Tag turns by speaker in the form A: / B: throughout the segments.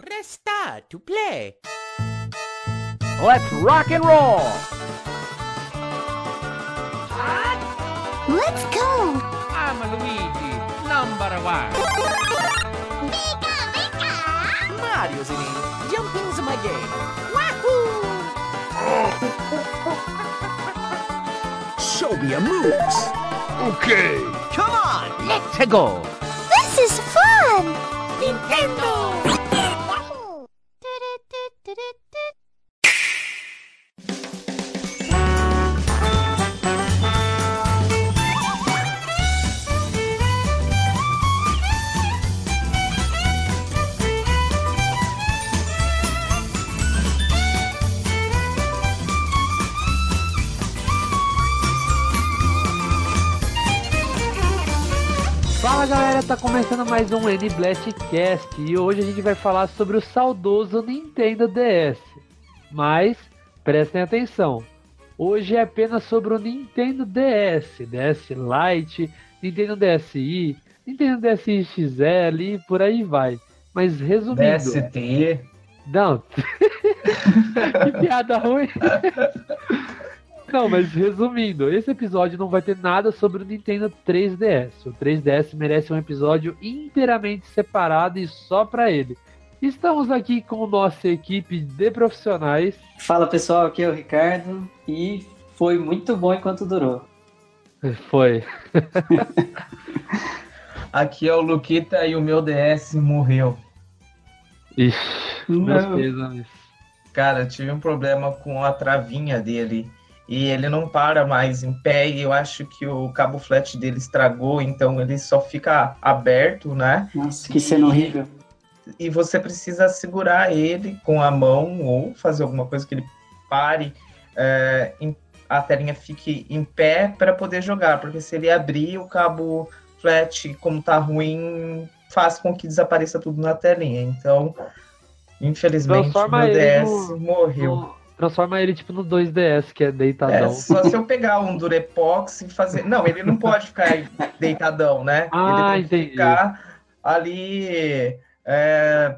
A: Press star to play.
B: Let's rock and roll!
C: Let's go!
A: I'm Luigi, number one.
C: Pika, pika!
A: Mario's in it. Jumping's my game. Wahoo!
B: Show me your moves! Okay! Come on, let's go!
C: This is fun!
A: Nintendo!
D: Mais um N Blast Cast e hoje a gente vai falar sobre o saudoso Nintendo DS. Mas prestem atenção, hoje é apenas sobre o Nintendo DS, DS Lite, Nintendo DSi, Nintendo DSi XL e por aí vai. Mas resumindo,
E: DST.
D: não, que piada ruim. Não, mas resumindo, esse episódio não vai ter nada sobre o Nintendo 3DS. O 3DS merece um episódio inteiramente separado e só pra ele. Estamos aqui com nossa equipe de profissionais.
F: Fala pessoal, aqui é o Ricardo e foi muito bom enquanto durou.
D: Foi.
E: Aqui é o Luquita e o meu DS morreu.
D: Ixi, meus
F: Não.
D: pêsames.
E: Cara, eu tive um problema com a travinha dele. E ele não para mais em pé. E eu acho que o cabo flat dele estragou. Então ele só fica aberto, né?
F: Nossa, que cena horrível.
E: E você precisa segurar ele com a mão ou fazer alguma coisa que ele pare. é, em- a telinha fique em pé para poder jogar. Porque se ele abrir, o cabo flat, como tá ruim, faz com que desapareça tudo na telinha. Então, infelizmente,
D: Transforma ele
E: DS
D: no-
E: morreu.
D: No- Transforma ele tipo no 2DS, que é
E: É,
D: deitadão.
E: só se eu pegar um Durepox e fazer. Não, ele não pode ficar deitadão, né?
D: Ah,
E: ele tem que
D: entendi.
E: ficar ali é,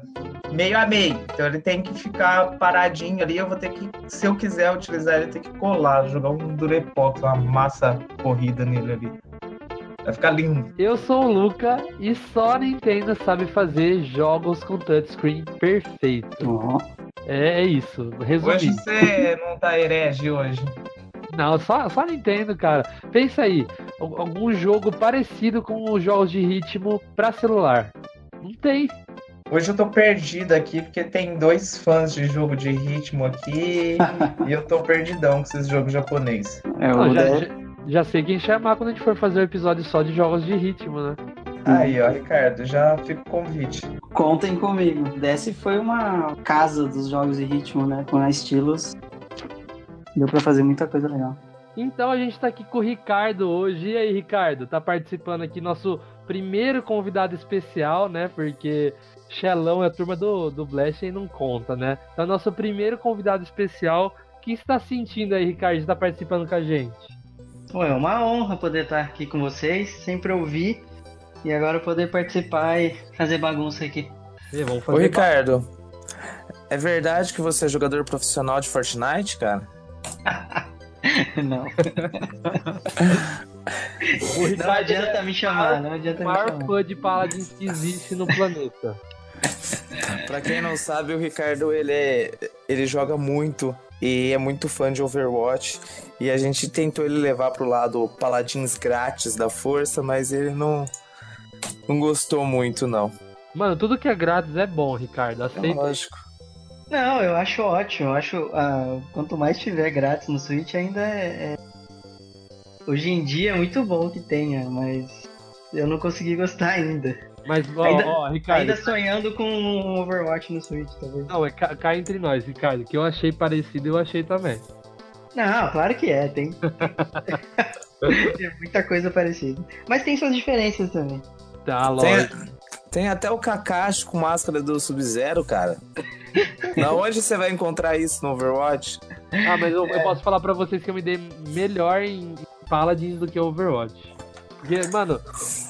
E: meio a meio. Então ele tem que ficar paradinho ali. Eu vou ter que, se eu quiser utilizar ele, tem que colar, jogar um Durepox, uma massa corrida nele ali. Vai ficar lindo.
D: Eu sou o Luca e só a Nintendo sabe fazer jogos com touchscreen perfeito.
F: Ó,
D: É, é isso, resumindo.
E: Hoje você não tá herege hoje.
D: Não, só, só Nintendo, cara. Pensa aí, al- algum jogo parecido com os jogos de ritmo pra celular. Não tem.
E: Hoje eu tô perdido aqui porque tem dois fãs de jogo de ritmo aqui e eu tô perdidão com esses jogos japoneses.
F: é o
D: já, já, já sei quem chamar quando a gente for fazer o episódio só de jogos de ritmo, né?
E: Aí, ó, Ricardo, já fica o convite.
F: Contem comigo. DS foi uma casa dos jogos de ritmo, né? Com a estilos. Deu pra fazer muita coisa legal.
D: Então a gente tá aqui com o Ricardo hoje. E aí, Ricardo? Tá participando aqui, nosso primeiro convidado especial, né? Porque Xelão é a turma do, do Blast e não conta, né? Então, nosso primeiro convidado especial. O que está sentindo aí, Ricardo, de estar participando com a gente?
G: Pô, é uma honra poder estar aqui com vocês, sempre ouvir e agora poder participar e fazer bagunça aqui.
D: E vamos
H: Ô
D: fazer
H: Ricardo, é verdade que você é jogador profissional de Fortnite, cara?
G: Não,
D: O
G: não adianta me chamar, não
D: é
G: adianta
D: o
G: me
D: maior
G: chamar.
D: fã de Paladins que existe no planeta.
H: Pra quem não sabe, o Ricardo ele é, ele joga muito e é muito fã de Overwatch e a gente tentou ele levar pro lado paladins grátis da força, mas ele não não gostou muito não.
D: Mano, tudo que é grátis é bom, Ricardo. Aceita.
H: Lógico.
G: Não, eu acho ótimo, eu acho ah, quanto mais tiver grátis no Switch ainda é, é- Hoje em dia é muito bom que tenha, mas eu não consegui gostar ainda.
D: Mas, ó,
G: Ainda-
D: ó, Ricardo.
G: Ainda sonhando com um Overwatch no Switch, talvez.
D: Não, é ca- cá entre nós, Ricardo. Que eu achei parecido, eu achei também.
G: Não, claro que é, tem. tem muita coisa parecida. Mas tem suas diferenças também.
D: Tá,
H: Tem,
D: lógico.
H: tem até o Kakashi com máscara do Sub-Zero, cara. Na onde você vai encontrar isso no Overwatch?
D: Ah, mas eu, eu posso falar pra vocês que eu me dei melhor em Paladins do que Overwatch. Porque, mano,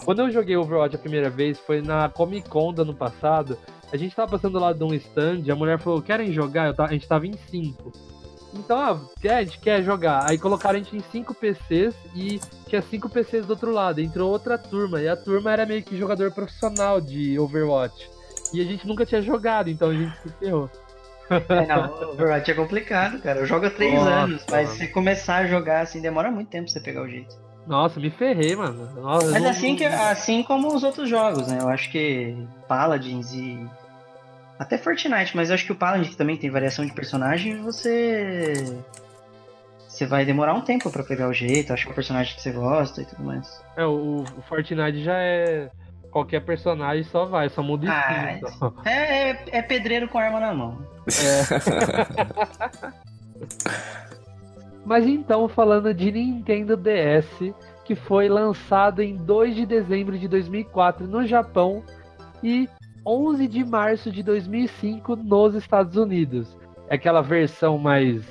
D: quando eu joguei Overwatch a primeira vez foi na Comic Con do ano passado. A gente tava passando lá de um stand, a mulher falou, querem jogar? Eu tava- a gente tava em cinco. Então, ah, quer, a gente quer jogar. Aí colocaram a gente em cinco PCs e tinha cinco PCs do outro lado. Entrou outra turma, e a turma era meio que jogador profissional de Overwatch. E a gente nunca tinha jogado, então a gente se ferrou.
G: É, não, Overwatch é complicado, cara. Eu jogo há três
D: Nossa,
G: anos, mas
D: mano.
G: se começar a jogar assim, demora muito tempo pra você pegar o jeito.
D: Nossa, me ferrei, mano. Nossa,
G: Mas
D: não-
G: assim, que, assim como os outros jogos, né? Eu acho que Paladins e. Até Fortnite, mas eu acho que o Paladin, que também tem variação de personagem, você. Você vai demorar um tempo pra pegar o jeito, acho que é o personagem que você gosta e tudo mais.
D: É, o, o Fortnite já é. Qualquer personagem só vai, só muda
G: Ah,
D: skin. só.
G: É, é, é pedreiro com arma na mão.
D: Mas então, falando de Nintendo DS, que foi lançado em 2 de dezembro de 2004 no Japão e 11 de março de 2005 nos Estados Unidos. É aquela versão mais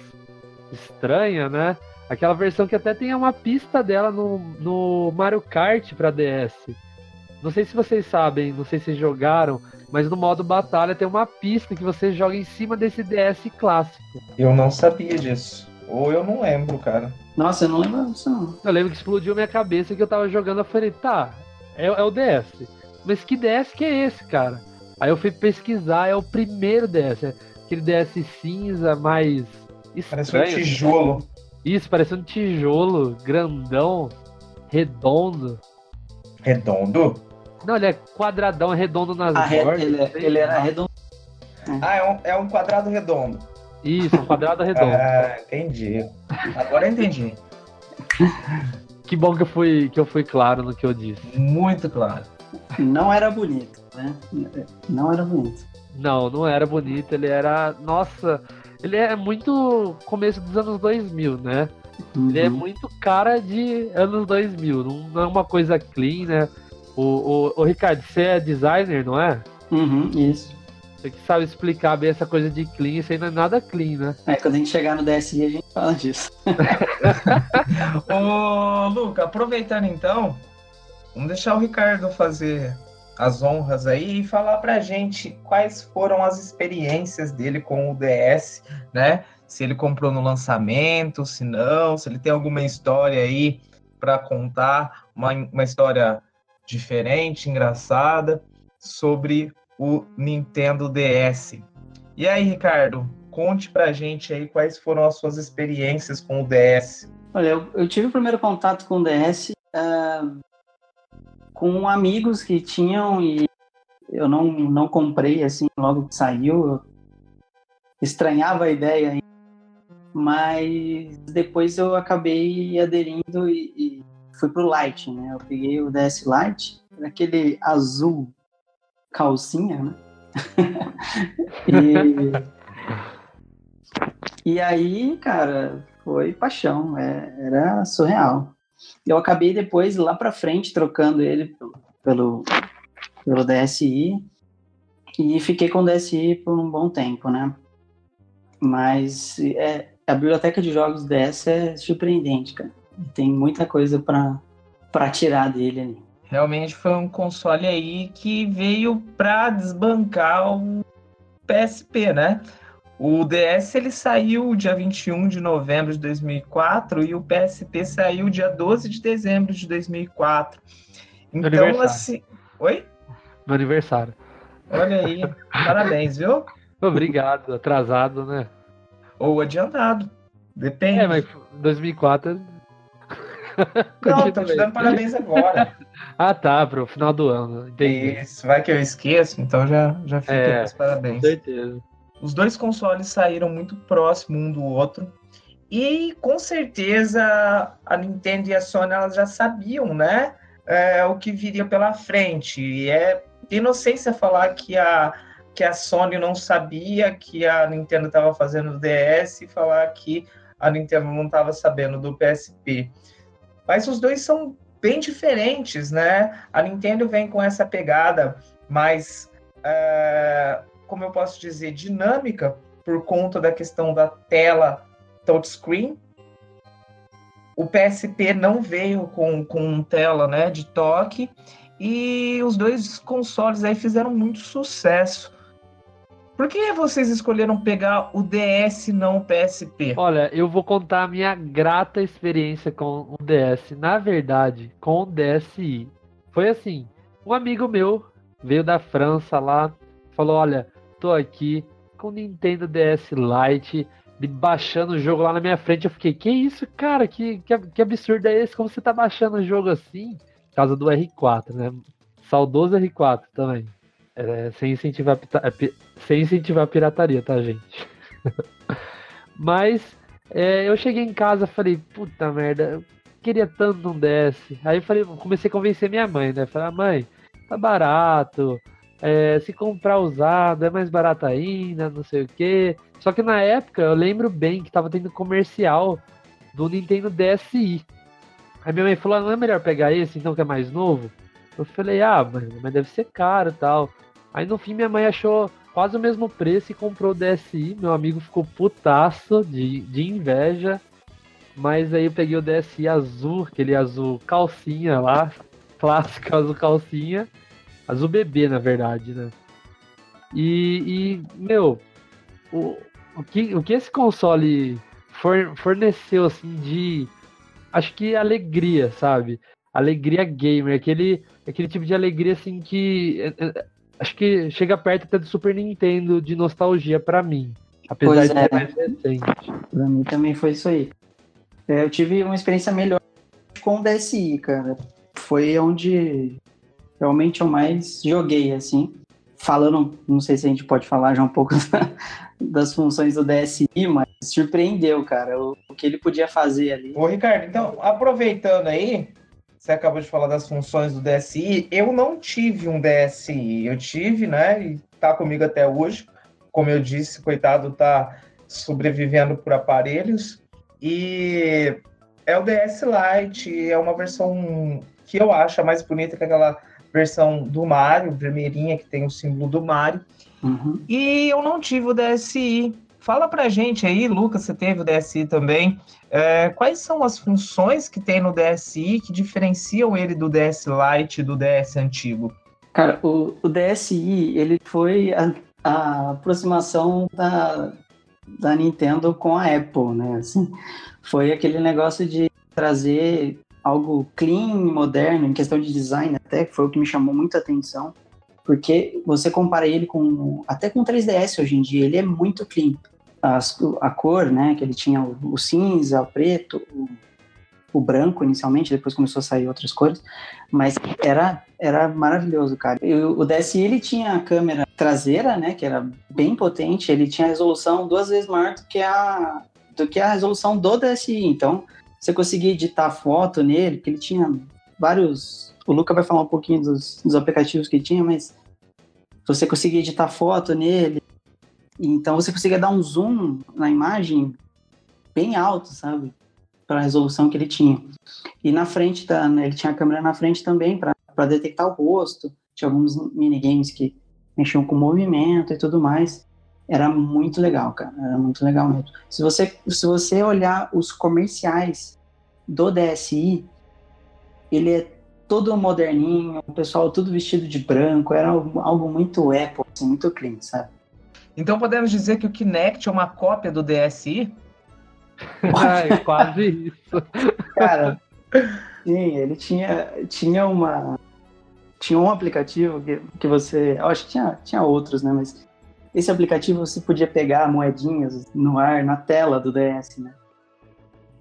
D: estranha, né? Aquela versão que até tem uma pista dela no, no Mario Kart para DS. Não sei se vocês sabem, não sei se jogaram, mas no modo batalha tem uma pista que você joga em cima desse DS clássico.
E: Eu não sabia disso. Ou eu não lembro, cara.
F: Nossa, eu não lembro disso não.
D: Eu lembro que explodiu minha cabeça que eu tava jogando, eu falei, tá, é, é o DS. Mas que DS que é esse, cara? Aí eu fui pesquisar, é o primeiro DS, é aquele DS cinza, mais
E: Parece um
D: estranho.
E: tijolo.
D: Isso, parece um tijolo grandão, redondo.
E: Redondo?
D: Não, ele é quadradão, redondo nas
F: Ah, re-
D: bordas.
F: ele,
D: sei
F: ele era redondo.
E: Ah, é um, é um quadrado redondo.
D: Isso, um quadrado redondo.
E: Ah, entendi. Agora eu entendi.
D: Que bom que eu, fui, que eu fui claro no que eu disse.
E: Muito claro.
F: Não era bonito, né? Não era bonito.
D: Não, não era bonito, ele era. Nossa, ele é muito começo dos anos 2000, né? Ele é
F: Uhum.
D: muito cara de anos 2000, não, não é uma coisa clean, né? O, o, o Ricardo, você é designer, não é?
F: Uhum, isso.
D: Você que sabe explicar bem essa coisa de clean, isso aí não é nada clean, né?
F: É, quando a gente chegar no DSI, a gente fala disso.
E: Ô, Luca, aproveitando então, vamos deixar o Ricardo fazer as honras aí e falar pra gente quais foram as experiências dele com o DS, né? Se ele comprou no lançamento, se não, se ele tem alguma história aí pra contar, uma, uma história diferente, engraçada, sobre o Nintendo DS. E aí, Ricardo, conte pra gente aí quais foram as suas experiências com o DS.
F: Olha, eu, eu tive o primeiro contato com o DS ah, com amigos que tinham e eu não, não comprei assim logo que saiu. Eu estranhava a ideia, ainda, mas depois eu acabei aderindo e, e fui pro Lite, né? Eu peguei o DS Lite, aquele azul calcinha, né? e, e aí, cara, foi paixão, é- era surreal. Eu acabei depois, lá pra frente, trocando ele pelo, pelo DSi e fiquei com o DSi por um bom tempo, né? Mas é, a biblioteca de jogos DS é surpreendente, cara. Tem muita coisa pra tirar dele ali.
E: Realmente foi um console aí que veio para desbancar o PSP, né? O DS ele saiu dia 21 de novembro de 2004 e o PSP saiu dia 12 de dezembro de 2004. Então, assim. Oi?
D: Meu aniversário.
E: Olha aí. Parabéns, viu?
D: Obrigado, atrasado, né?
E: Ou adiantado. Depende.
D: É, mas 2004.
E: Não, tô te dando parabéns agora.
D: Ah, tá, pro final do ano. Entendi.
E: Isso, vai que eu esqueço, então já, já fica
D: É,
E: os
D: Com
E: parabéns.
D: certeza.
E: Os dois consoles saíram muito próximo um do outro. E com certeza a Nintendo e a Sony elas já sabiam, né? é, o que viria pela frente. E é inocência falar que a, que a Sony não sabia que a Nintendo estava fazendo o DS e falar que a Nintendo não estava sabendo do PSP. Mas os dois são bem diferentes, né? A Nintendo vem com essa pegada mais, é, como eu posso dizer, dinâmica por conta da questão da tela touchscreen. O PSP não veio com, com tela né, de toque e os dois consoles aí fizeram muito sucesso Por que vocês escolheram pegar o DS e não o PSP?
D: Olha, eu vou contar a minha grata experiência com o DS. Na verdade, com o DSi. Foi assim, um amigo meu veio da França lá, falou, olha, tô aqui com o Nintendo DS Lite, baixando o jogo lá na minha frente. Eu fiquei, que isso, cara? Que, que, que absurdo é esse? Como você tá baixando o jogo assim? Por causa do R4, né? Saudoso R4 também. É, sem, incentivar, é, sem incentivar a pirataria, tá, gente? Mas é, eu cheguei em casa falei, puta merda, eu queria tanto um DS. Aí eu falei, comecei a convencer minha mãe, né? Falei, ah, mãe, tá barato. É, se comprar usado é mais barato ainda, não sei o que. Só que na época eu lembro bem que tava tendo comercial do Nintendo DSi. Aí minha mãe falou: ah, não é melhor pegar esse então que é mais novo? Eu falei: ah, mas, deve ser caro tal. Aí no fim minha mãe achou quase o mesmo preço e comprou o DSi. Meu amigo ficou putaço de, de inveja. Mas aí eu peguei o DSi azul, aquele azul calcinha lá, clássico azul calcinha. Azul bebê, na verdade, né? E, e meu, o, o, que, o que esse console for, forneceu, assim, de. Acho que alegria, sabe? Alegria gamer, aquele, aquele tipo de alegria, assim, que. É, é, acho que chega perto até do Super Nintendo de nostalgia para mim. Apesar pois de é. ser mais recente.
F: Pra mim também foi isso aí. É, eu tive uma experiência melhor com o DSi, cara. Foi onde realmente eu mais joguei, assim. Falando, não sei se a gente pode falar já um pouco das funções do DSI, mas surpreendeu, cara, o, o que ele podia fazer ali.
E: Ô, Ricardo, então, aproveitando aí, você acabou de falar das funções do DSI, eu não tive um DSI, eu tive, né, e tá comigo até hoje, como eu disse, coitado, tá sobrevivendo por aparelhos, e é o DS Lite, é uma versão que eu acho a mais bonita que aquela versão do Mario, vermelhinha, que tem o símbolo do Mario. Uhum. E eu não tive o DSi. Fala pra gente aí, Lucas, você teve o DSi também. É, quais são as funções que tem no DSi que diferenciam ele do DS Lite e do DS antigo?
F: Cara, o, o DSi, ele foi a, a aproximação da, da Nintendo com a Apple, né? Assim, foi aquele negócio de trazer algo clean, moderno, em questão de design até, que foi o que me chamou muita atenção, porque você compara ele com, até com 3DS hoje em dia, ele é muito clean. As, a cor, né, que ele tinha o, o cinza, o preto, o, o, branco inicialmente, depois começou a sair outras cores, mas era, era maravilhoso, cara. E o DSi, ele tinha a câmera traseira, né, que era bem potente, ele tinha resolução duas vezes maior do que a, do que a resolução do DSi, então você conseguia editar foto nele, que ele tinha vários. O Luca vai falar um pouquinho dos, dos aplicativos que tinha, mas você conseguia editar foto nele. Então você conseguia dar um zoom na imagem bem alto, sabe? Para a resolução que ele tinha. E na frente, da, né, ele tinha a câmera na frente também para detectar o rosto. Tinha alguns minigames que mexiam com movimento e tudo mais. Era muito legal, cara. Era muito legal mesmo. Se você, se você olhar os comerciais do DSI, ele é todo moderninho, o pessoal tudo vestido de branco, era algo, algo muito Apple, assim, muito clean, sabe?
E: Então podemos dizer que o Kinect é uma cópia do DSI?
D: Ai, quase isso.
F: Cara, sim, ele tinha, tinha uma. Tinha um aplicativo que, que você. Eu acho que tinha, tinha outros, né? Mas esse aplicativo você podia pegar moedinhas no ar, na tela do DS, né?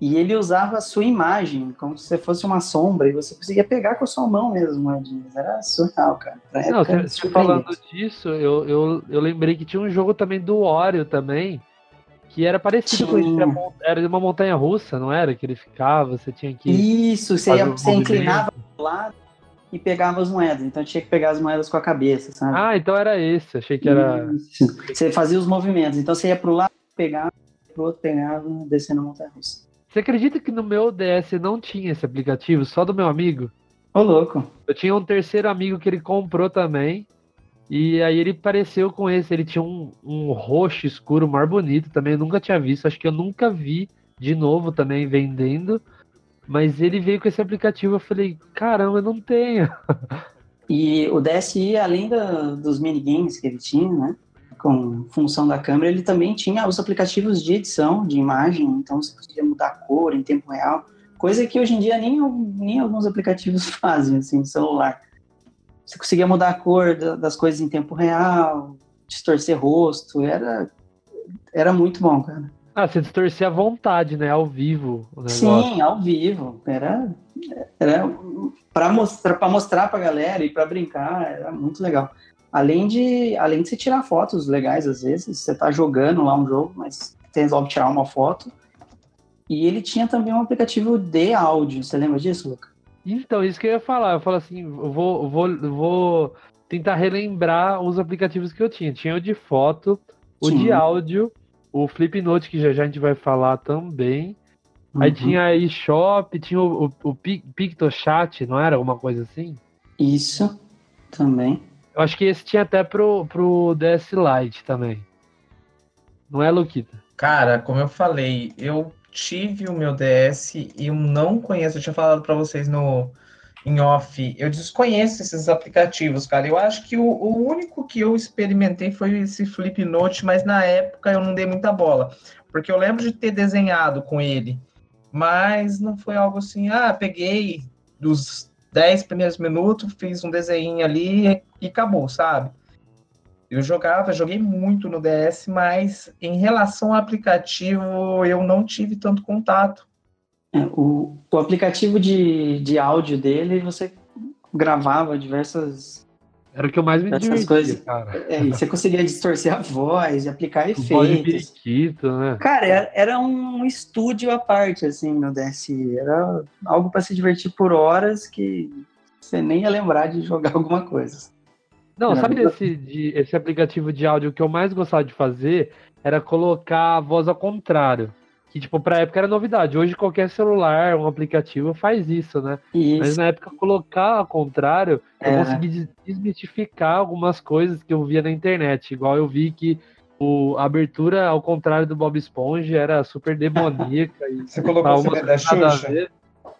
F: E ele usava a sua imagem, como se você fosse uma sombra, e você conseguia pegar com a sua mão mesmo moedinhas. Era surreal, cara.
D: Não, falando disso, eu, eu, eu lembrei que tinha um jogo também do Wario também, que era parecido tinha. com isso. Era uma montanha russa, não era? Que ele ficava, você tinha que.
F: Isso, você, ia, você inclinava do lado e pegava as moedas. Então tinha que pegar as moedas com a cabeça, sabe?
D: Ah, então era esse. Achei que era.
F: Isso. Você fazia os movimentos. Então você ia pro lado, pegava, pro outro, pegava, descendo a montanha russa.
D: Você acredita que no meu DS não tinha esse aplicativo, só do meu amigo?
F: Ô, louco.
D: Eu tinha um terceiro amigo que ele comprou também. E aí ele pareceu com esse. Ele tinha um, um roxo escuro mais bonito também. Eu nunca tinha visto. Acho que eu nunca vi de novo também vendendo. Mas ele veio com esse aplicativo, eu falei, caramba, eu não tenho.
F: E o DSi, além da, dos minigames que ele tinha, né? com função da câmera, ele também tinha os aplicativos de edição de imagem, então você conseguia mudar a cor em tempo real, coisa que hoje em dia nem, nem alguns aplicativos fazem, assim, no celular. Você conseguia mudar a cor da- das coisas em tempo real, distorcer rosto, era, era muito bom, cara.
D: Ah, você distorcia à vontade, né? Ao vivo.
F: Sim, ao vivo. Era, era para mostrar para mostrar para galera e para brincar, era muito legal. Além de, além de você tirar fotos legais às vezes, você tá jogando lá um jogo, mas você resolve tirar uma foto. E ele tinha também um aplicativo de áudio. Você lembra disso, Luca?
D: Então, isso que eu ia falar. Eu falo assim, eu vou, eu vou, eu vou tentar relembrar os aplicativos que eu tinha. Tinha o de foto, o de
F: Tinha.
D: áudio, o Flipnote, que já já a gente vai falar também. Aí
F: Uhum.
D: tinha a eShop, tinha o, o, o Pic- PictoChat, não era? Alguma coisa assim?
F: Isso também.
D: Eu acho que esse tinha até pro, pro DS Lite também. Não é, Luquita?
E: Cara, como eu falei, eu tive o meu DS e eu não conheço, eu tinha falado pra vocês no em off, eu desconheço esses aplicativos, cara. Eu acho que o, o único que eu experimentei foi esse Flipnote, mas na época eu não dei muita bola, porque eu lembro de ter desenhado com ele, mas não foi algo assim, ah, peguei dos 10 primeiros minutos, fiz um desenho ali e acabou, sabe? Eu jogava, joguei muito no DS, mas em relação ao aplicativo, eu não tive tanto contato.
F: É, o, o aplicativo de, de áudio dele, você gravava diversas.
D: Era o que eu mais me divertia,
F: coisas.
D: cara.
F: É, você conseguia distorcer a voz, e aplicar efeitos.
D: periquito, né?
F: Cara, era, era um estúdio à parte, assim, no DSi. Era algo para se divertir por horas que você nem ia lembrar de jogar alguma coisa.
D: Não,
F: Era
D: sabe
F: muito-
D: esse, de, esse aplicativo de áudio que eu mais gostava de fazer? Era colocar a voz ao contrário. Que, tipo, pra época era novidade. Hoje qualquer celular, um aplicativo faz isso, né? Mas
F: Isso.
D: na época colocar ao contrário, eu
F: É.
D: consegui des- desmistificar algumas coisas que eu via na internet. Igual eu vi que o, a abertura ao contrário do Bob Esponja era super demoníaca. e
E: Você colocou o CD da Xuxa?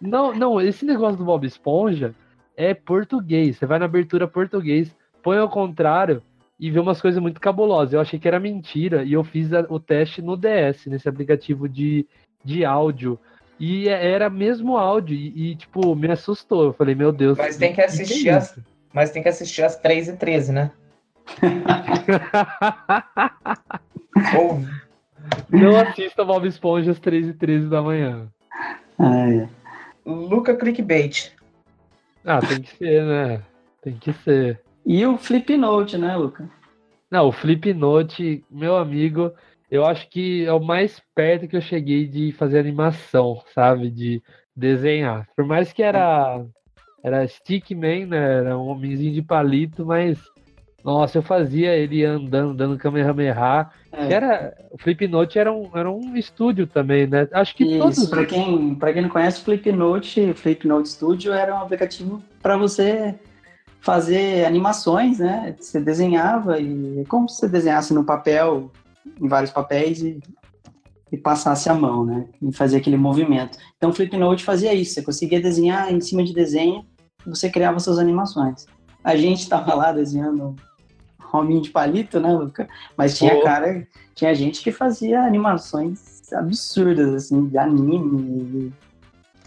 D: Não, não, esse negócio do Bob Esponja é português. Você vai na abertura português, põe ao contrário e vê umas coisas muito cabulosas. Eu achei que era mentira e eu fiz a- o teste no DS, nesse aplicativo de, de áudio. E é- era mesmo áudio e, e, tipo, me assustou. Eu falei, meu Deus.
E: Mas tem que
D: é
E: assistir
D: isso?
E: as, mas tem que assistir às 3h13, né? Ou
D: Não assista Bob Esponja às 3 e 13 da manhã.
F: É.
E: Luca Clickbait.
D: Ah, tem que ser, né? Tem que ser.
F: E o Flipnote, né, Luca?
D: Não, o Flipnote, meu amigo, eu acho que é o mais perto que eu cheguei de fazer animação, sabe? De desenhar. Por mais que era era Stickman, né? Era um homenzinho de palito, mas nossa, eu fazia ele andando, dando Kamehameha.
F: É.
D: Era, o Flipnote era um, era um estúdio também, né? Acho que
F: Isso,
D: todos.
F: para quem, pra quem não conhece, o Flipnote, Flipnote Studio era um aplicativo para você fazer animações, né? Você desenhava e é como se você desenhasse no papel, em vários papéis e, e passasse a mão, né? E fazia aquele movimento. Então o Flipnote fazia isso, você conseguia desenhar em cima de desenho e você criava suas animações. A gente estava lá desenhando um hominho de palito, né, Luca? Mas tinha
D: Pô.
F: cara, tinha gente que fazia animações absurdas, assim, de anime.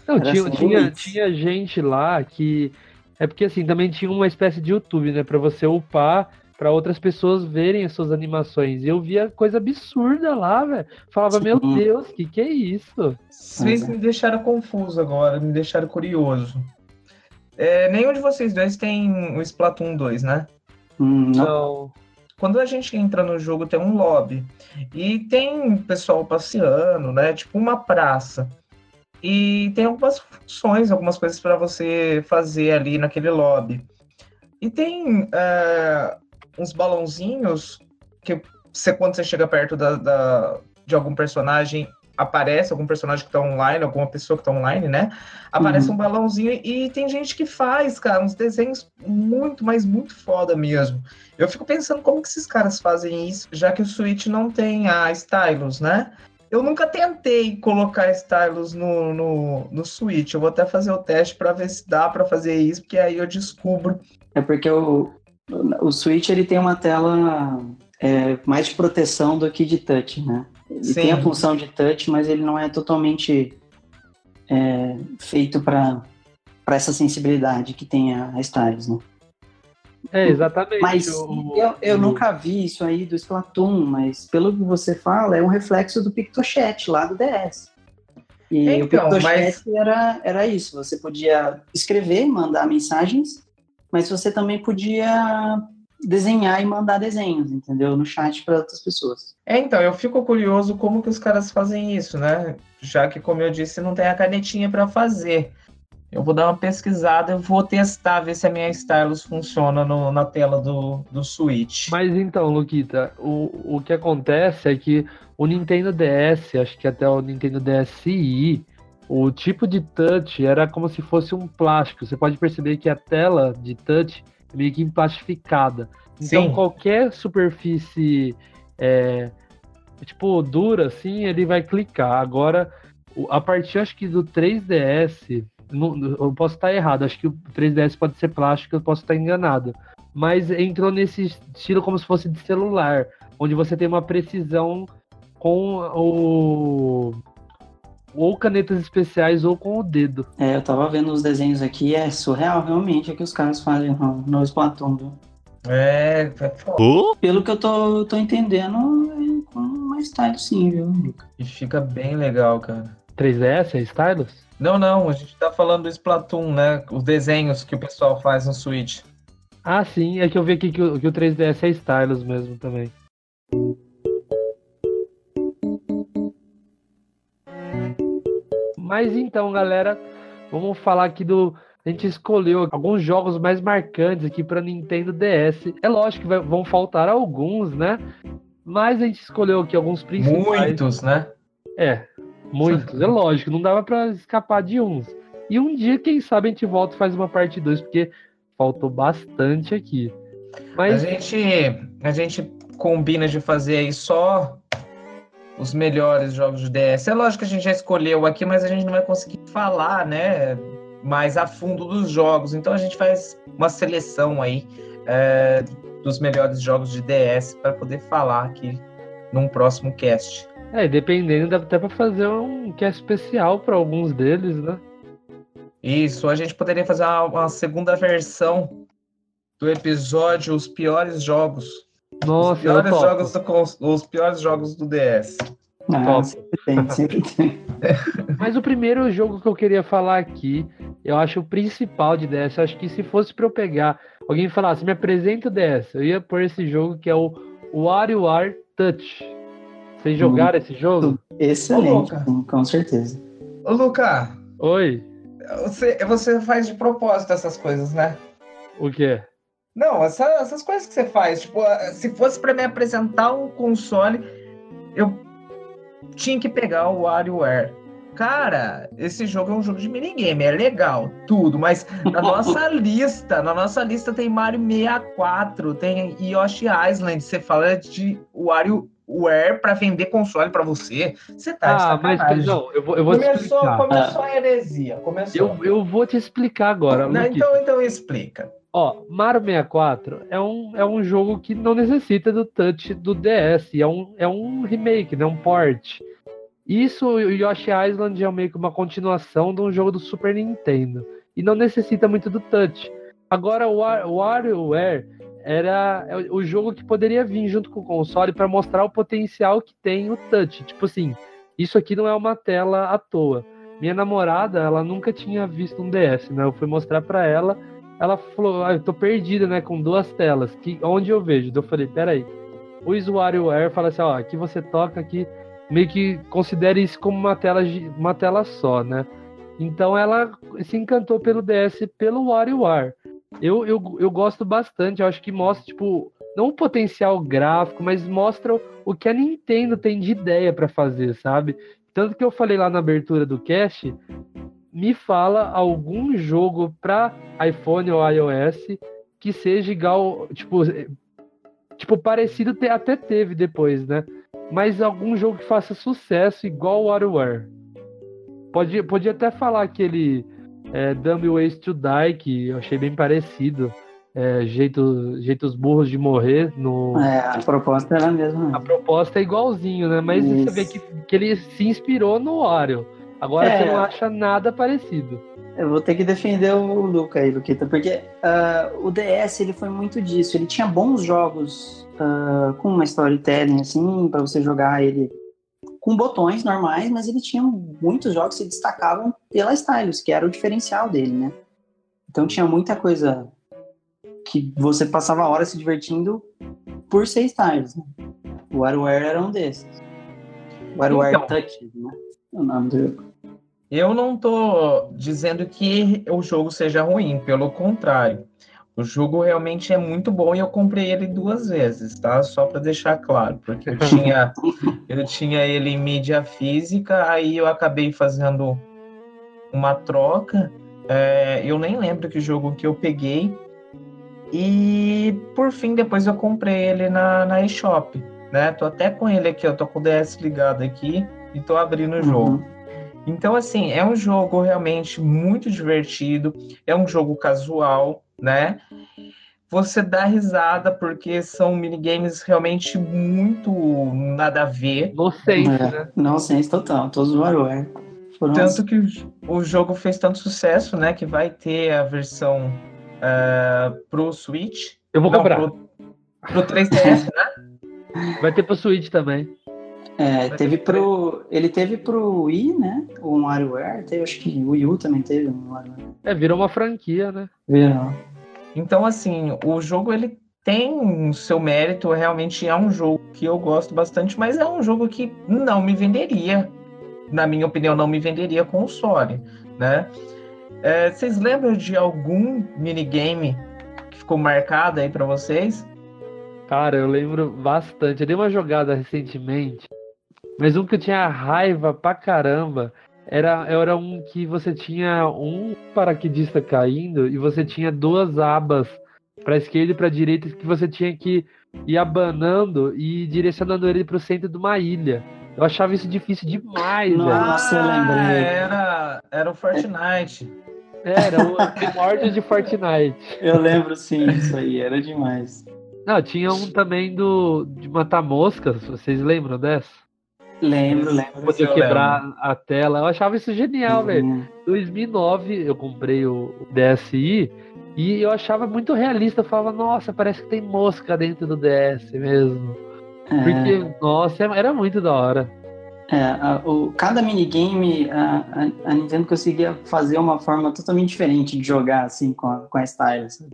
D: Não, tinha,
F: sem
D: tinha, tinha gente lá que. É porque assim, também tinha uma espécie de YouTube, né? Pra você upar, pra outras pessoas verem as suas animações. E eu via coisa absurda lá, velho. Falava, meu
F: Sim.
D: Deus, que que é isso?
E: Vocês me deixaram confuso agora, me deixaram curioso. É, nenhum de vocês dois tem o Splatoon 2, né?
F: Hum, não.
D: Não.
E: Quando a gente entra no jogo, tem um lobby. E tem pessoal passeando, né? Tipo uma praça. E tem algumas funções, algumas coisas para você fazer ali naquele lobby. E tem é, uns balãozinhos que você, quando você chega perto da, da- de algum personagem, aparece algum personagem que tá online, alguma pessoa que tá online, né? Aparece
F: Uhum.
E: um balãozinho e tem gente que faz, cara, uns desenhos muito, mas muito foda mesmo. Eu fico pensando como que esses caras fazem isso, já que o Switch não tem a stylus, né? Eu nunca tentei colocar stylus no, no, no Switch. Eu vou até fazer o teste para ver se dá para fazer isso, porque aí eu descubro.
F: É porque o, o Switch ele tem uma tela é mais de proteção do que de touch, né? Ele
E: Sim.
F: tem a função de touch, mas ele não é totalmente é, feito para essa sensibilidade que tem a, a Stylus, né?
D: É, exatamente.
F: Mas
D: o-
F: eu, eu
D: o-
F: nunca vi isso aí do Splatoon, mas pelo que você fala, é um reflexo do PictoChat lá do DS. E o
E: Então,
F: PictoChat era, era isso, você podia escrever, mandar mensagens, mas você também podia desenhar e mandar desenhos, entendeu? No chat para outras pessoas.
E: É, então, eu fico curioso como que os caras fazem isso, né? Já que, como eu disse, não tem a canetinha para fazer. Eu vou dar uma pesquisada, eu vou testar, ver se a minha Stylus funciona no- na tela do, do Switch.
D: Mas então, Luquita, o, o que acontece é que o Nintendo DS, acho que até o Nintendo DSi, o tipo de touch era como se fosse um plástico. Você pode perceber que a tela de touch é meio que emplastificada. Então,
E: Sim.
D: qualquer superfície é, tipo dura, assim, ele vai clicar. Agora, a partir, acho que do 3DS, não- eu posso estar errado, acho que o 3DS pode ser plástico, eu posso estar enganado mas entrou nesse estilo como se fosse de celular, onde você tem uma precisão com o ou canetas especiais ou com o dedo.
F: É, eu tava vendo os desenhos aqui, é surreal realmente o que os caras fazem no, no Splatoon. viu?
E: É, é foda.
F: Pelo que eu tô, tô entendendo, é com uma style sim, viu, Luca?
E: E fica bem legal, cara.
D: 3DS é Stylus?
E: Não, não, a gente tá falando do Splatoon, né? Os desenhos que o pessoal faz no Switch.
D: Ah, sim, é que eu vi aqui que o, que o 3DS é Stylus mesmo também. Mas então, galera, vamos falar aqui do. A gente escolheu alguns jogos mais marcantes aqui para Nintendo DS. É lógico que vai- vão faltar alguns, né? Mas a gente escolheu aqui alguns principais.
E: Muitos, né?
D: É, muitos. É lógico, não dava pra escapar de uns. E um dia, quem sabe, a gente volta e faz uma parte 2, porque faltou bastante aqui.
E: A
D: Mas
E: gente, a gente combina de fazer aí só os melhores jogos de DS. É lógico que a gente já escolheu aqui, mas a gente não vai conseguir falar, né, mais a fundo dos jogos. Então a gente faz uma seleção aí é, dos melhores jogos de DS para poder falar aqui num próximo cast.
D: É, dependendo, dá até pra fazer um cast especial pra alguns deles, né?
E: Isso, a gente poderia fazer uma, uma segunda versão do episódio Os Piores Jogos. os
D: Nossa, eu
E: piores
D: topo.
E: jogos do, os piores jogos do DS.
F: Ah, sempre tem, sempre tem.
D: Mas o primeiro jogo que eu queria falar aqui, eu acho o principal de DS. Eu acho que se fosse pra eu pegar, alguém falasse, me apresenta o DS, eu ia por esse jogo que é o WarioWare Touch. Vocês jogaram esse jogo?
F: Excelente,
E: Ô,
F: com certeza.
E: Ô, Luca,
D: Oi,
E: você, você faz de propósito essas coisas, né?
D: o quê?
E: Não, essa- essas coisas que você faz, tipo, se fosse pra me apresentar um console, eu tinha que pegar o WarioWare. Cara, esse jogo é um jogo de minigame, é legal, tudo, mas na nossa lista, na nossa lista tem Mario 64, tem Yoshi Island, você fala de WarioWare pra vender console pra você, você tá
D: ah, mas não, eu vou, eu vou te
E: começou,
D: explicar.
E: começou a heresia, começou.
D: Eu, eu vou te explicar agora.
E: Não, então, então explica.
D: Ó, Mario 64 é um, é um jogo que não necessita do touch do DS. É um, é um remake, né? Um port. Isso, o Yoshi Island é meio que uma continuação de um jogo do Super Nintendo. E não necessita muito do touch. Agora, o War- o WarioWare era é o jogo que poderia vir junto com o console para mostrar o potencial que tem o touch. Tipo assim, isso aqui não é uma tela à toa. Minha namorada, ela nunca tinha visto um DS, né? Eu fui mostrar para ela ela falou, ah, eu tô perdida, né, com duas telas, que, onde eu vejo? Eu falei, peraí, o WarioWare fala assim, ó, aqui você toca aqui, meio que considere isso como uma tela, uma tela só, né? Então ela se encantou pelo DS, pelo WarioWare. Eu, eu, eu gosto bastante, eu acho que mostra, tipo, não o potencial gráfico, mas mostra o, que a Nintendo tem de ideia para fazer, sabe? Tanto que eu falei lá na abertura do cast, me fala algum jogo para iPhone ou iOS que seja igual, tipo, eh, tipo parecido até teve depois, né? Mas algum jogo que faça sucesso igual o WarioWare. Pode, podia até falar aquele é, Dumb Ways to Die, que eu achei bem parecido. é, jeito, jeitos burros de morrer. No...
F: É, a proposta era a mesma.
D: A proposta é igualzinho, né? Mas
F: Isso.
D: você vê que, que ele se inspirou no Wario. Agora
F: É.
D: você não acha nada parecido.
F: Eu vou ter que defender o Luca aí, Luquita, porque ah, o DS ele foi muito disso. Ele tinha bons jogos ah, com uma storytelling, assim, para você jogar ele com botões normais, mas ele tinha muitos jogos que se destacavam pela stylus, que era o diferencial dele, né? Então tinha muita coisa que você passava horas se divertindo por ser stylus. Né? O WarioWare era um desses. WarioWare
E: Então.
F: Touch, né? O nome do jogo.
E: Eu não tô dizendo que o jogo seja ruim, pelo contrário. O jogo realmente é muito bom e eu comprei ele duas vezes, tá? Só para deixar claro, porque eu tinha, eu tinha ele em mídia física, aí eu acabei fazendo uma troca. é, eu nem lembro que jogo que eu peguei. E por fim, depois eu comprei ele na, na eShop, né? Tô até com ele aqui, eu tô com o DS ligado aqui e tô abrindo o jogo.
F: Uhum.
E: Então, assim, é um jogo realmente muito divertido, é um jogo casual, né? Você dá risada porque são minigames realmente muito nada a ver.
D: Inocente,
F: É,
D: né?
F: Nonsense total, todos os WarioWare. Foram
E: Tanto que o jogo fez tanto sucesso, né? Que vai ter a versão ah, pro Switch.
D: Eu vou
E: Não,
D: comprar.
E: Pro, pro 3DS, né?
D: Vai ter pro Switch também.
F: É, teve pro. Ele teve pro Wii, né? O WarioWare, teve, acho que o Wii U também teve um WarioWare.
D: É, virou uma franquia, né?
F: Viram?
E: Então, assim, o jogo ele tem o seu mérito, realmente é um jogo que eu gosto bastante, mas é um jogo que não me venderia, na minha opinião, não me venderia console, né? É, vocês lembram de algum minigame que ficou marcado aí pra vocês?
D: Cara, eu lembro bastante. Eu dei uma jogada recentemente, mas um que eu tinha raiva pra caramba era, era um que você tinha um paraquedista caindo e você tinha duas abas pra esquerda e pra direita que você tinha que ir abanando e direcionando ele pro centro de uma ilha. Eu achava isso difícil demais, velho.
F: Nossa, eu lembrei.
E: Era, era o Fortnite.
D: Era o primórdio de Fortnite.
F: Eu lembro sim, isso aí, era demais.
D: Não, tinha um também do de matar moscas, vocês lembram dessa?
F: Lembro, lembro.
D: Podia
E: eu
D: quebrar a tela. Eu achava isso genial, velho.
F: Uhum.
D: 2009 eu comprei o DSi e eu achava muito realista. Eu falava, nossa, parece que tem mosca dentro do DS mesmo.
F: É,
D: Porque, nossa, era muito da hora.
F: é, a- o, cada minigame a, a, a Nintendo conseguia fazer uma forma totalmente diferente de jogar assim com a, com a style. sabe?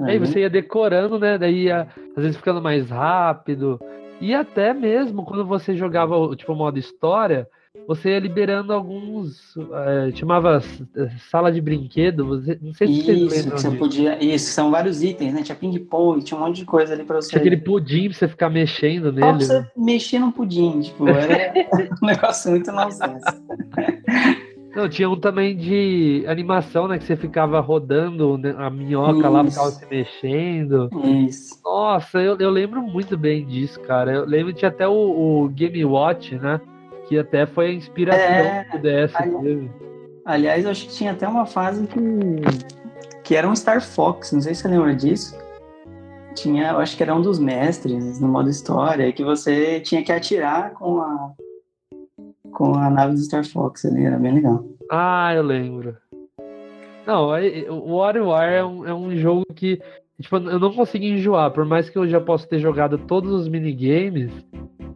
D: Aí você ia decorando, né? Daí ia, às vezes ficando mais rápido. E até mesmo quando você jogava o tipo modo história, você ia liberando alguns. eh, chamava eh, sala de brinquedo. Você, não sei se vocês
F: Isso,
D: lembram
F: que você
D: disso.
F: podia. Isso, são vários itens, né? Tinha ping-pong, tinha um monte de coisa ali pra você.
D: Tinha aquele pudim pra você ficar mexendo
F: Só
D: nele.
F: pra
D: né?
F: você mexer num pudim, tipo, era um negócio muito nonsense.
D: Não, tinha um também de animação, né? Que você ficava rodando né, a minhoca lá,
F: Isso.
D: ficava se mexendo.
F: Isso.
D: Nossa, eu, eu lembro muito bem disso, cara. Eu lembro que tinha até o, o Game Watch, né? Que até foi a inspiração
F: É,
D: que o DS
F: ali-. Aliás, eu acho que tinha até uma fase que, que era um Star Fox, não sei se você lembra disso. Tinha, eu acho que era um dos mestres no modo história, que você tinha que atirar com a com a nave do Star Fox ali, era bem legal.
D: Ah, eu lembro. Não, o WarioWare é um, é um jogo que tipo, eu não consigo enjoar, por mais que eu já possa ter jogado todos os minigames,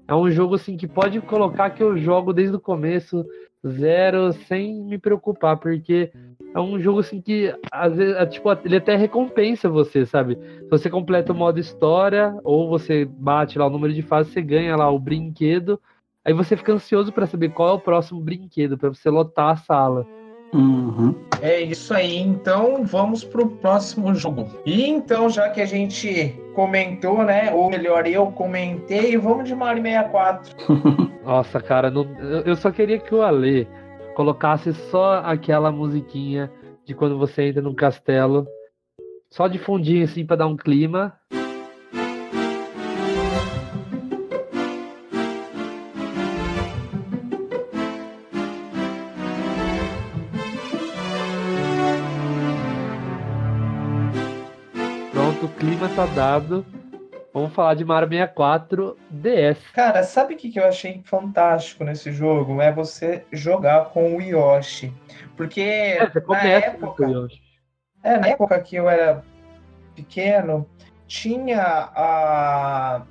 D: é um jogo assim que pode colocar que eu jogo desde o começo, zero, sem me preocupar, porque é um jogo assim que às vezes, é, tipo, ele até recompensa você, sabe? Se você completa o modo história, ou você bate lá o número de fases, você ganha lá o brinquedo. Aí você fica ansioso pra saber qual é o próximo brinquedo, pra você lotar a sala.
F: Uhum.
E: É isso aí, então vamos pro próximo jogo. E então, já que a gente comentou, né? Ou melhor, eu comentei, vamos de Mario 64.
D: Nossa, cara, não- eu- eu só queria que o Ale colocasse só aquela musiquinha de quando você entra num castelo, só de fundinho assim pra dar um clima. Clima tá dado. Vamos falar de Mario 64 DS.
E: Cara, sabe o que, que eu achei fantástico nesse jogo? É você jogar com o Yoshi. Porque
D: É,
E: na época.
D: com o Yoshi.
E: É, na época que eu era pequeno, tinha a...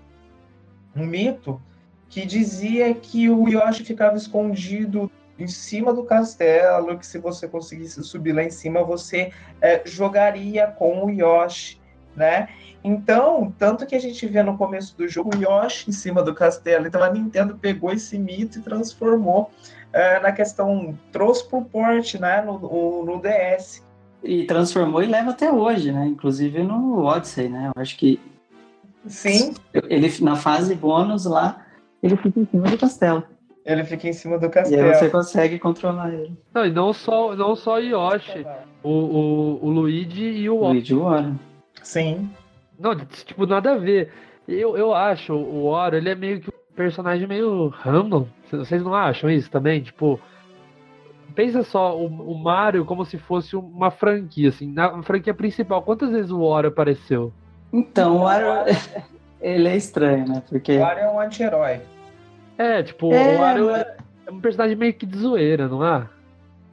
E: um mito que dizia que o Yoshi ficava escondido em cima do castelo, que se você conseguisse subir lá em cima, você é, jogaria com o Yoshi, né? Então, tanto que a gente vê no começo do jogo o Yoshi em cima do castelo. Então a Nintendo pegou esse mito e transformou é, na questão, trouxe pro porte, né, no, no, no DS.
F: E transformou e leva até hoje, né? Inclusive no Odyssey, né? Eu acho que
E: Sim,
F: ele na fase bônus lá, ele fica em cima do castelo.
E: ele fica em cima do
F: E aí
E: castelo.
F: você consegue controlar ele.
D: Não, e não só, não só o Yoshi, o, o, o Luigi e o.
F: Luigi Wario.
E: Sim.
D: Não, tipo, nada a ver. Eu, eu acho o Wario, ele é meio que um personagem meio random. Vocês não acham isso também? Tipo, pensa só o, o Mario como se fosse uma franquia, assim. Na franquia principal, quantas vezes o Wario apareceu?
F: Então, o Wario, ele é estranho, né? Porque
E: O Wario é um anti-herói.
D: É, tipo,
F: É,
D: o Wario é, é um personagem meio que de zoeira, não é?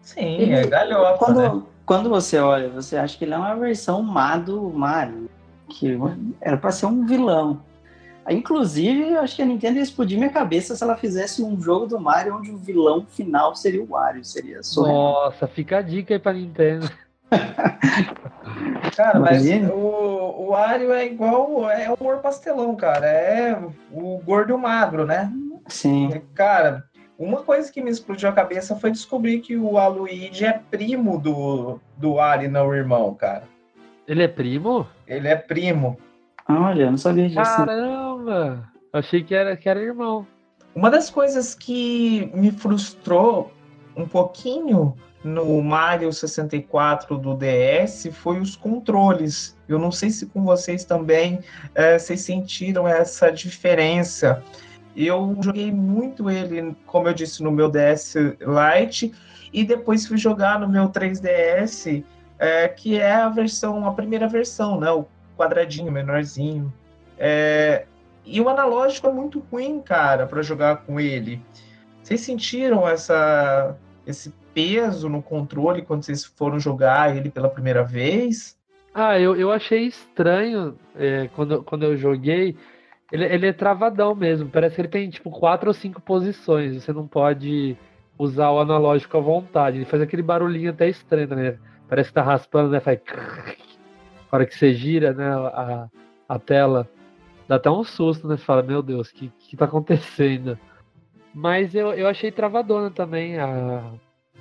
E: Sim,
F: Ele-
E: é galhofa,
F: quando,
E: né?
F: Quando você olha, você acha que ele é uma versão má do Mario, que era pra ser um vilão. Inclusive, eu acho que a Nintendo ia explodir minha cabeça se ela fizesse um jogo do Mario onde o vilão final seria o Wario, seria surreal.
D: Nossa, fica a dica aí pra Nintendo.
E: Cara, mas
F: Imagina.
E: o, o Wario é igual, é o humor pastelão, cara. É o gordo magro, né?
F: Sim.
E: Cara, uma coisa que me explodiu a cabeça foi descobrir que o Aluigi é primo do, do Wario, não o irmão, cara.
D: Ele é primo?
E: Ele é primo.
F: Olha, eu não sabia disso.
D: Caramba! Achei que era, que era irmão.
E: Uma das coisas que me frustrou um pouquinho no Mario 64 do DS foi os controles. Eu não sei se com vocês também eh, vocês sentiram essa diferença. Eu joguei muito ele, como eu disse, no meu DS Lite e depois fui jogar no meu 3DS, eh, que é a versão, a primeira versão, né? O quadradinho menorzinho. É, e o analógico é muito ruim, cara, para jogar com ele. Vocês sentiram essa, esse peso no controle quando vocês foram jogar ele pela primeira vez?
D: Ah, eu, eu achei estranho é, quando, quando eu joguei. Ele, ele é travadão mesmo. Parece que ele tem tipo quatro ou cinco posições. Você não pode usar o analógico à vontade. Ele faz aquele barulhinho até estranho, né? Parece que tá raspando, né? Faz. Hora que você gira, né? A, a tela. Dá até um susto, né? Você fala, meu Deus, o que, que tá acontecendo? Mas eu, eu achei travadona também a,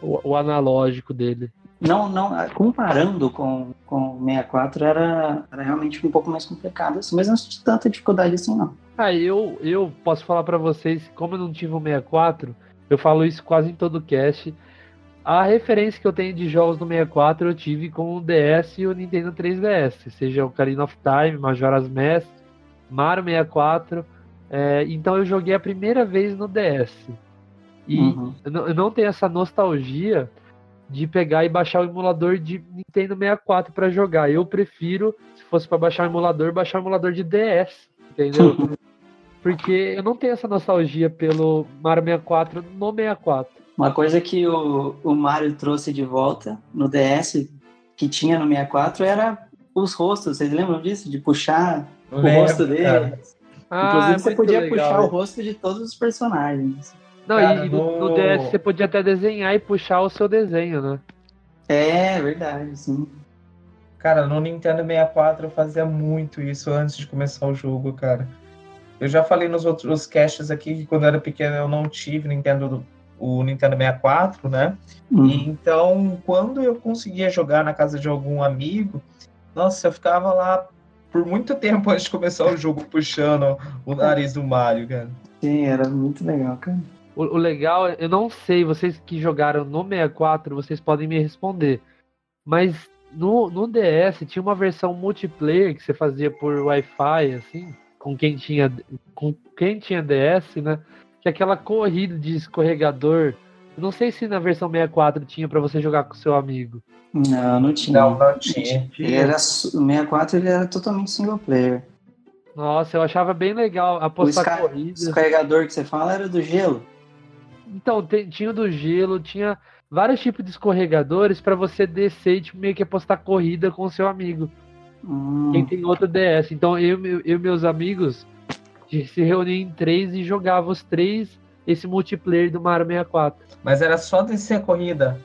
D: o, o analógico dele.
F: Não, não, comparando com, com o 64 era, era realmente um pouco mais complicado, assim, mas não tive tanta dificuldade assim, não.
D: Ah, eu, eu posso falar pra vocês, como eu não tive um 64, eu falo isso quase em todo cast. A referência que eu tenho de jogos do 64 eu tive com o DS e o Nintendo 3DS, seja o Ocarina of Time, Majora's Mask, Mario 64. é, então eu joguei a primeira vez no DS. E
F: Uhum.
D: eu não tenho essa nostalgia de pegar e baixar o emulador de Nintendo 64 pra jogar. Eu prefiro, se fosse pra baixar o emulador, baixar o emulador de DS, entendeu? Porque eu não tenho essa nostalgia pelo Mario 64 no 64.
F: Uma coisa que o, o Mario trouxe de volta no DS, que tinha no 64, era os rostos. Vocês lembram disso? De puxar o
E: Lembro,
F: rosto dele.
D: Ah,
F: Inclusive,
D: é
F: você podia
D: legal.
F: puxar o rosto de todos os personagens.
D: Não,
E: Cara,
D: e no,
E: no-
D: DS você podia até desenhar e puxar o seu desenho, né?
F: É, verdade, sim.
E: Cara, no Nintendo 64 eu fazia muito isso antes de começar o jogo, cara. Eu já falei nos outros casts aqui que quando eu era pequeno eu não tive Nintendo, o Nintendo 64, né?
F: Uhum.
E: E então, quando eu conseguia jogar na casa de algum amigo, nossa, eu ficava lá por muito tempo antes de começar o jogo puxando o nariz do Mario, cara.
F: Sim, era muito legal, cara.
D: O, o legal, é- eu não sei, vocês que jogaram no 64, vocês podem me responder. Mas no, no DS tinha uma versão multiplayer que você fazia por Wi-Fi, assim, com quem tinha, com quem tinha DS, né? Que é aquela corrida de escorregador Eu não sei se na versão 64 tinha pra você jogar com seu amigo.
F: Não, não tinha.
E: Não, não tinha.
F: Ele era, o 64 ele era totalmente single player.
D: Nossa, eu achava bem legal
F: O
D: apostar corrida.
F: descarregador que você fala era do gelo.
D: Então, tinha o do gelo, tinha vários tipos de escorregadores pra você descer e tipo, meio que apostar corrida com o seu amigo.
F: Hum,
D: Quem tem outro DS. Então eu e meus amigos se reuniam em três e jogava os três esse multiplayer do Mario 64.
E: Mas era só descer a corrida.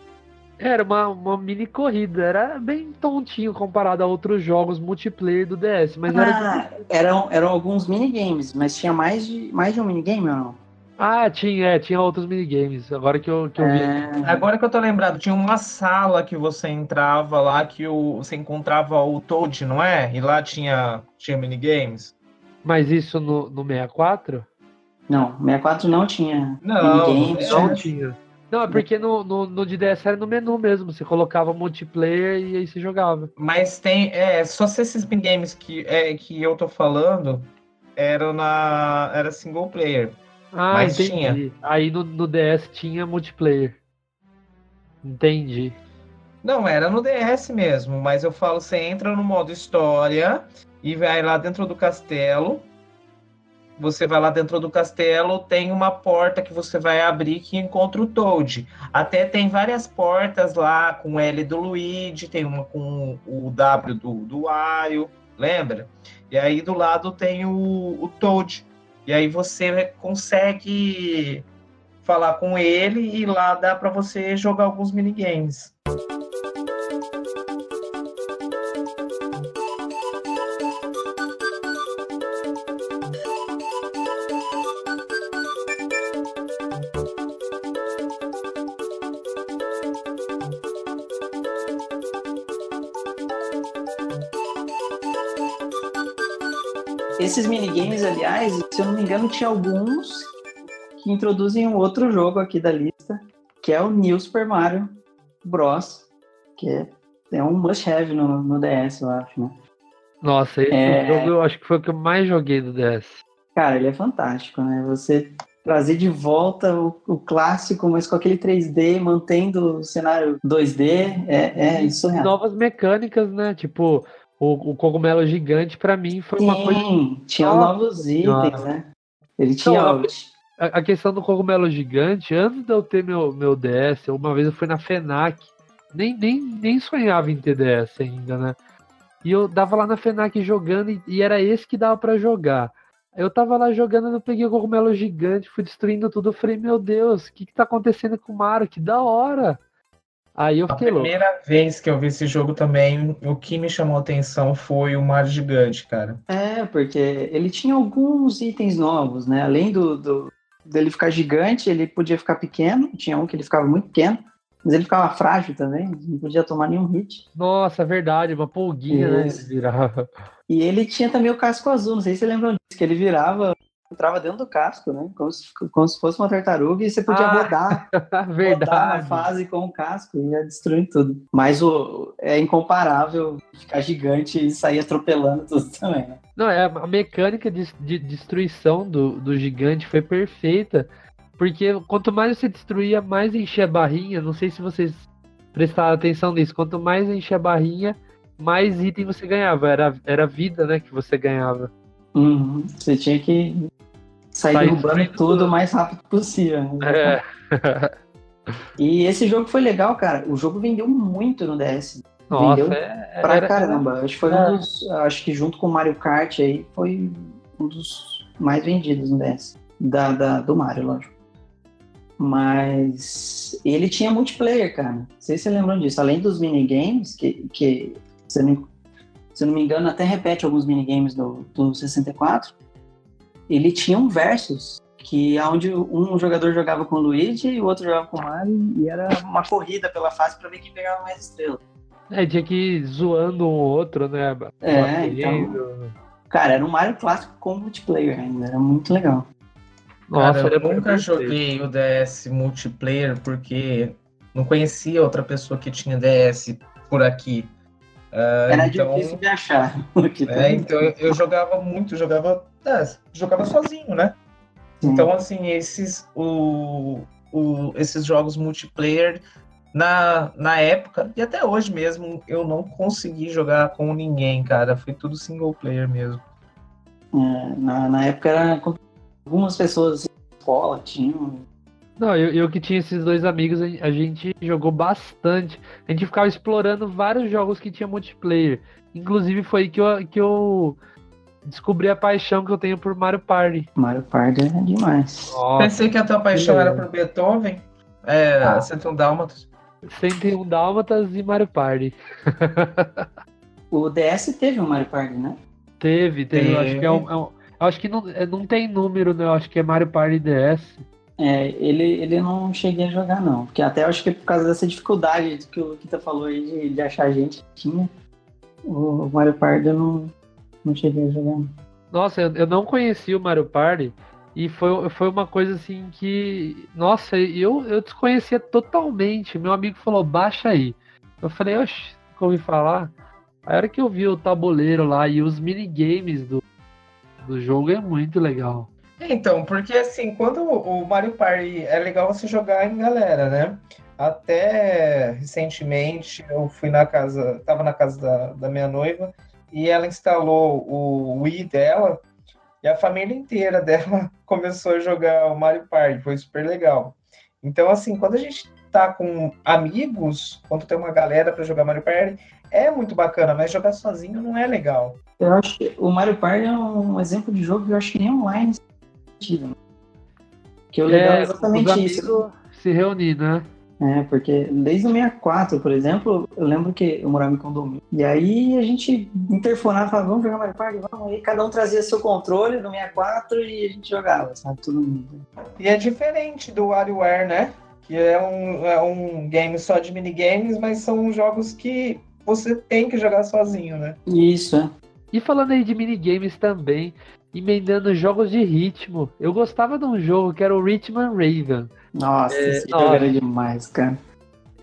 D: Era uma, uma mini corrida, era bem tontinho comparado a outros jogos multiplayer do DS, mas era
F: Ah, eram, eram alguns minigames, mas tinha mais de, mais de um minigame ou não?
D: Ah, tinha, é, tinha outros minigames. Agora que eu, que eu vi.
F: É,
E: Agora que eu tô lembrado, tinha uma sala que você entrava lá que o, você encontrava o Toad, não é? E lá tinha, tinha minigames.
D: Mas isso no, no 64?
F: não, 64 não tinha
E: Não,
F: minigames.
D: Não tinha. Não, é porque no, no, no de DS era no menu mesmo. Você colocava multiplayer e aí você jogava.
E: Mas tem, é, só se esses minigames que, é, que eu tô falando eram na, era single player.
D: Ah,
E: Mas
D: entendi.
E: tinha.
D: Aí no, no DS tinha multiplayer. Entendi.
E: Não, era no DS mesmo, mas eu falo, você entra no modo história e vai lá dentro do castelo. Você vai lá dentro do castelo, tem uma porta que você vai abrir que encontra o Toad. Até tem várias portas lá com o L do Luigi, tem uma com o W do, do Wario, lembra? E aí do lado tem o, o Toad. E aí você consegue falar com ele e lá dá para você jogar alguns minigames.
F: Esses minigames, aliás, se eu não me engano, tinha alguns que introduzem um outro jogo aqui da lista, que é o New Super Mario Bros. Que é, é um must-have no, no DS, eu acho, né?
D: Nossa, esse
F: É.
D: jogo eu acho que foi o que eu mais joguei do DS.
F: Cara, ele é fantástico, né? Você trazer de volta o, o clássico, mas com aquele 3D, mantendo o cenário 2D, é, é.
D: Novas mecânicas, né? Tipo, o, o cogumelo gigante pra mim foi uma coisa.
F: Sim, tinha novos itens, né? Ele tinha.
D: Não, A, a questão do cogumelo gigante, antes de eu ter meu, meu DS, uma vez eu fui na FENAC, nem, nem, nem sonhava em ter DS ainda, né? E eu dava lá na FENAC jogando e, e era esse que dava pra jogar. Eu tava lá jogando, eu peguei o cogumelo gigante, fui destruindo tudo. Eu falei, meu Deus, o que que tá acontecendo com o Mario? Que da hora! Aí eu
E: A
D: fiquei louco.
E: primeira vez que eu vi esse jogo também, o que me chamou a atenção foi o Mario Gigante, cara.
F: É, porque ele tinha alguns itens novos, né? Além do, do- dele ficar gigante, ele podia ficar pequeno. Tinha um que ele ficava muito pequeno, mas ele ficava frágil também, não podia tomar nenhum hit.
D: Nossa, verdade, uma pulguinha, né?
F: Isso.
D: Ele virava.
F: E ele tinha também o casco azul, não sei se você lembram disso, que ele virava, entrava dentro do casco, né? Como se, como se fosse uma tartaruga e você podia
D: Ah,
F: rodar, rodar na fase com o casco e ia destruindo tudo. Mas o, é incomparável ficar gigante e sair atropelando tudo também, né?
D: Não, é, a mecânica de, de destruição do, do gigante foi perfeita. Porque quanto mais você destruía, mais enchia a barrinha. Não sei se vocês prestaram atenção nisso. Quanto mais enchia a barrinha, mais item você ganhava. Era, era vida, né, que você ganhava.
F: Uhum. Você tinha que sair
D: Sair
F: derrubando tudo o mais rápido possível. né?
D: É.
F: E esse jogo foi legal, cara. O jogo vendeu muito no DS.
D: Nossa,
F: Vendeu
D: é,
F: pra
D: era-
F: caramba. Acho que foi
D: É.
F: um dos. Acho que junto com o Mario Kart aí foi um dos mais vendidos no DS. Da, da- do Mario, lógico. Mas ele tinha multiplayer, cara. Não sei se você lembram disso. Além dos minigames, que, que eu não, se não me engano, até repete alguns minigames do, do 64. Ele tinha um versus, que é onde um jogador jogava com o Luigi e o outro jogava com o Mario, e era uma corrida pela fase pra ver quem pegava mais estrelas.
D: É, tinha que ir zoando um ou outro, né?
F: É, então-. Cara, era um Mario clássico com multiplayer ainda, era muito legal.
D: Nossa,
E: Cara, eu nunca joguei o DS multiplayer porque não conhecia outra pessoa que tinha DS por aqui. Ah,
F: Era
E: então,
F: difícil de achar.
E: É, então eu, eu jogava muito, jogava, é, jogava sozinho, né?
F: Sim.
E: Então, assim, esses. O, o, esses jogos multiplayer na, na época, e até hoje mesmo, eu não consegui jogar com ninguém, cara. Foi tudo single player mesmo.
F: É, na, na época era com algumas pessoas assim, na escola tinham.
D: Não, eu, eu que tinha esses dois amigos, a a gente jogou bastante. A gente ficava explorando vários jogos que tinha multiplayer. Inclusive foi aí que eu, que eu descobri a paixão que eu tenho por Mario Party.
F: Mario Party é demais.
D: Nossa,
E: Pensei que a tua paixão
D: que
E: era por Beethoven. É,
F: Ah.
E: 101 Dálmatas.
D: 101 Dálmatas e Mario Party.
F: O DS teve um Mario Party, né?
D: Teve, teve. Eu acho
E: Teve.
D: que é um. é um- eu acho que não, é, não tem número, né? Eu acho que é Mario Party DS.
F: É, ele, ele não cheguei a jogar, não. Porque até acho que por causa dessa dificuldade que o Kita falou aí de, de achar gente que tinha, o Mario Party eu não, não cheguei a jogar. não.
D: Nossa, eu, não conhecia o Mario Party e foi, foi uma coisa assim que. Nossa, eu, eu desconhecia totalmente. Meu amigo falou, baixa aí. Eu falei, oxe, ouvi falar. A hora que eu vi o tabuleiro lá e os minigames do, do jogo é muito legal.
E: Então, porque assim, quando o Mario Party é legal você jogar em galera, né? Até recentemente eu fui na casa, tava na casa da, da minha noiva e ela instalou o Wii dela e a família inteira dela começou a jogar o Mario Party, foi super legal. Então, assim, quando a gente tá com amigos, quando tem uma galera para jogar Mario Party, é muito bacana, mas jogar sozinho não é legal.
F: Eu acho que o Mario Party é um exemplo de jogo que eu acho que nem online é? Que o legal é, exatamente isso.
D: se reunir, né?
F: É, porque desde o 64, por exemplo, eu lembro que eu morava em condomínio. E aí a gente interfonava e falava, vamos jogar Mario Party? Vamos. Aí cada um trazia seu controle no 64 e a gente jogava, sabe? Todo mundo.
E: E é diferente do WarioWare, né? Que é um, é um game só de minigames, mas são jogos que você tem que jogar sozinho, né?
F: Isso, é.
D: E falando aí de minigames também, emendando jogos de ritmo, eu gostava de um jogo que era o Rhythm and Raven.
F: Nossa,
D: É,
F: esse
D: nossa.
F: jogo era demais, cara.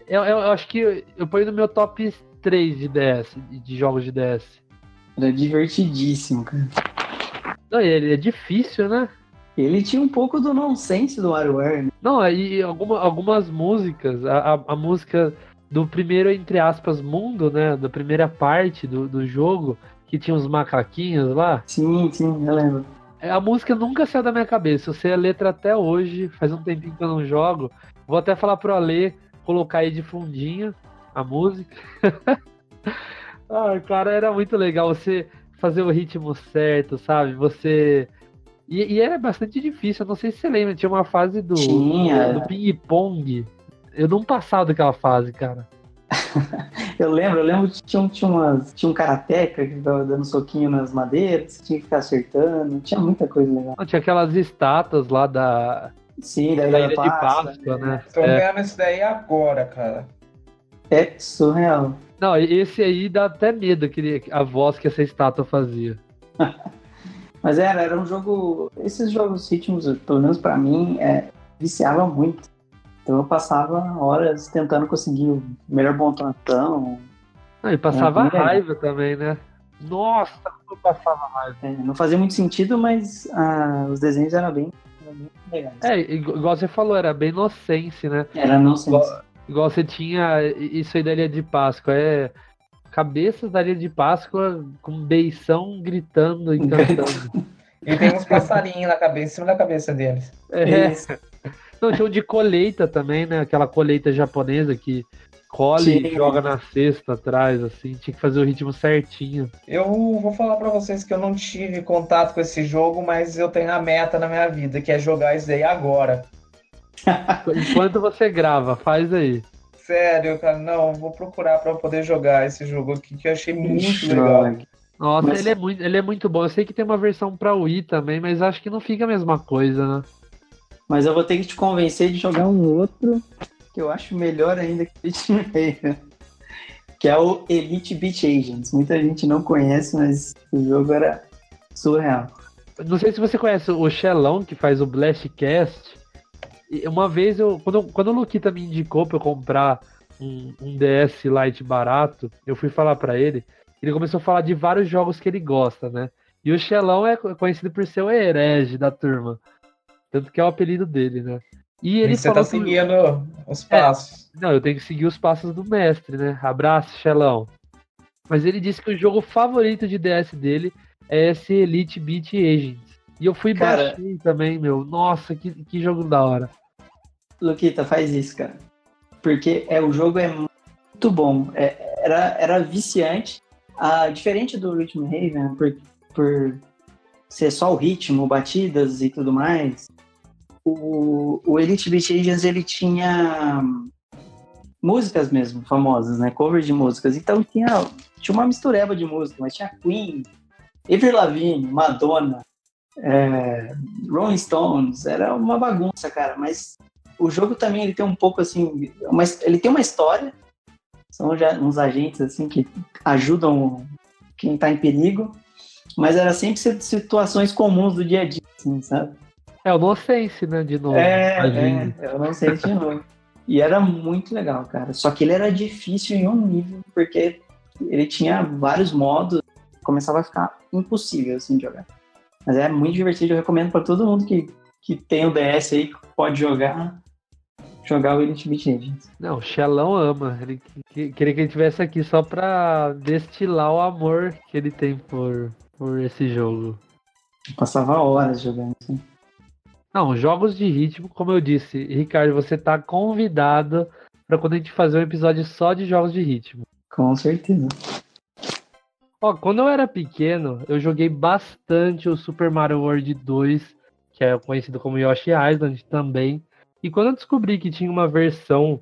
D: Eu, eu- eu acho que eu ponho no meu top 3 de DS, de jogos de DS.
F: Era divertidíssimo, cara.
D: Não, ele é difícil, né?
F: Ele tinha um pouco do nonsense do WarioWare, né?
D: Não, e alguma, algumas músicas, a, a, a música do primeiro, entre aspas, mundo, né? Da primeira parte do, do jogo, que tinha os macaquinhos lá.
F: Sim, sim, eu lembro.
D: É, A música nunca saiu da minha cabeça. Eu sei a letra até hoje, faz um tempinho que eu não jogo. Vou até falar pro Ale colocar aí de fundinho a música. ah, cara, era muito legal você fazer o ritmo certo, sabe? Você. E, e era bastante difícil, eu não sei se você lembra, tinha uma fase do,
F: Tinha.
D: do ping-pong. Eu não passava daquela fase, cara.
F: Eu lembro, eu lembro que tinha, um- tinha, umas, tinha um karateca que ficava dando soquinho nas madeiras, tinha que ficar acertando, tinha muita coisa legal.
D: Não, tinha aquelas estátuas lá da,
F: Sim, da
D: da
F: Ilha
D: Ilha de
F: Páscoa,
D: Páscoa, né?
E: Tô
D: É.
E: vendo isso daí agora, cara.
F: É surreal.
D: Não, esse aí dá até medo, aquele, a voz que essa estátua fazia.
F: Mas era, era um jogo. Esses jogos ritmos, pelo menos pra mim, é, viciava muito. Então eu passava horas tentando conseguir o melhor pontuação.
D: Não, e passava
F: É, legal.
D: raiva também, né? Nossa, como eu passava raiva.
F: É, não fazia muito sentido, mas ah, os desenhos eram bem, eram bem legais.
D: É, igu- igual você falou, era bem inocência, né?
F: Era não sense.
D: Igual, igual você tinha isso aí da Ilha de Páscoa, é cabeças da Ilha de Páscoa com beição gritando e cantando.
E: E tem uns passarinhos na cabeça, em cima da cabeça deles.
D: É,
F: Isso.
D: Não, um de colheita também, né? Aquela colheita japonesa que colhe e
F: Sim.
D: joga na cesta atrás, assim. Tinha que fazer o ritmo certinho.
E: Eu vou falar pra vocês que eu não tive contato com esse jogo, mas eu tenho a meta na minha vida, que é jogar isso daí agora.
D: Enquanto você grava, faz aí.
E: Sério, cara, não, vou procurar pra poder jogar esse jogo aqui, que eu achei muito legal.
D: Nossa,
F: Mas-
D: ele, é muito, ele é muito bom. Eu sei que tem uma versão pra Wii também, mas acho que não fica a mesma coisa, né?
F: Mas eu vou ter que te convencer de jogar um outro que eu acho melhor ainda que Raven. Que é o Elite Beat Agents. Muita gente não conhece, mas o jogo era surreal.
D: Não sei se você conhece o Xelão, que faz o Blastcast. Uma vez, eu, quando, quando o Luquita me indicou pra eu comprar um, um DS Lite barato, eu fui falar pra ele. Ele começou a falar de vários jogos que ele gosta, né? E o Xelão é co- conhecido por ser o herege da turma. Tanto que é o apelido dele, né? E ele
E: E você tá
D: que
E: seguindo os passos.
D: Não, eu tenho que seguir os passos do mestre, né? Abraço, Xelão. Mas ele disse que o jogo favorito de DS dele é esse Elite Beat Agents. E eu fui
F: Cara-
D: baixei também, meu. Nossa, que, que jogo da hora.
F: Luquita, faz isso, cara. Porque é, o jogo é muito bom. É- era, era viciante. Ah, diferente do Rhythm Raven, por, por ser só o ritmo, batidas e tudo mais, o, o Elite Beat Agents ele tinha músicas mesmo, famosas, né? Cover de músicas. Então tinha, tinha uma mistureba de música, mas tinha Queen, Avril Lavigne, Madonna, é, Rolling Stones, era uma bagunça, cara. Mas o jogo também ele tem um pouco assim, uma, ele tem uma história. São uns agentes assim que ajudam quem tá em perigo, mas era sempre si- situações comuns do dia a dia, assim, sabe?
D: É o Nonsense, né? De novo.
F: É,
D: Imagina.
F: é, eu não sei de novo. E era muito legal, cara. Só que ele era difícil em um nível, porque ele tinha vários modos, começava a ficar impossível assim de jogar. Mas é muito divertido, eu recomendo para todo mundo que, que tem o DS aí, que pode jogar, jogar o Elite Beat Agents.
D: Não, o Xelão ama. Ele que- queria que ele tivesse aqui só pra destilar o amor que ele tem por, por esse jogo.
F: Eu passava horas jogando assim.
D: Não, jogos de ritmo, como eu disse, Ricardo, você tá convidado pra quando a gente fazer um episódio só de jogos de ritmo.
F: Com certeza.
D: Ó, quando eu era pequeno, eu joguei bastante o Super Mario World 2, que é conhecido como Yoshi Island também. E quando eu descobri que tinha uma versão,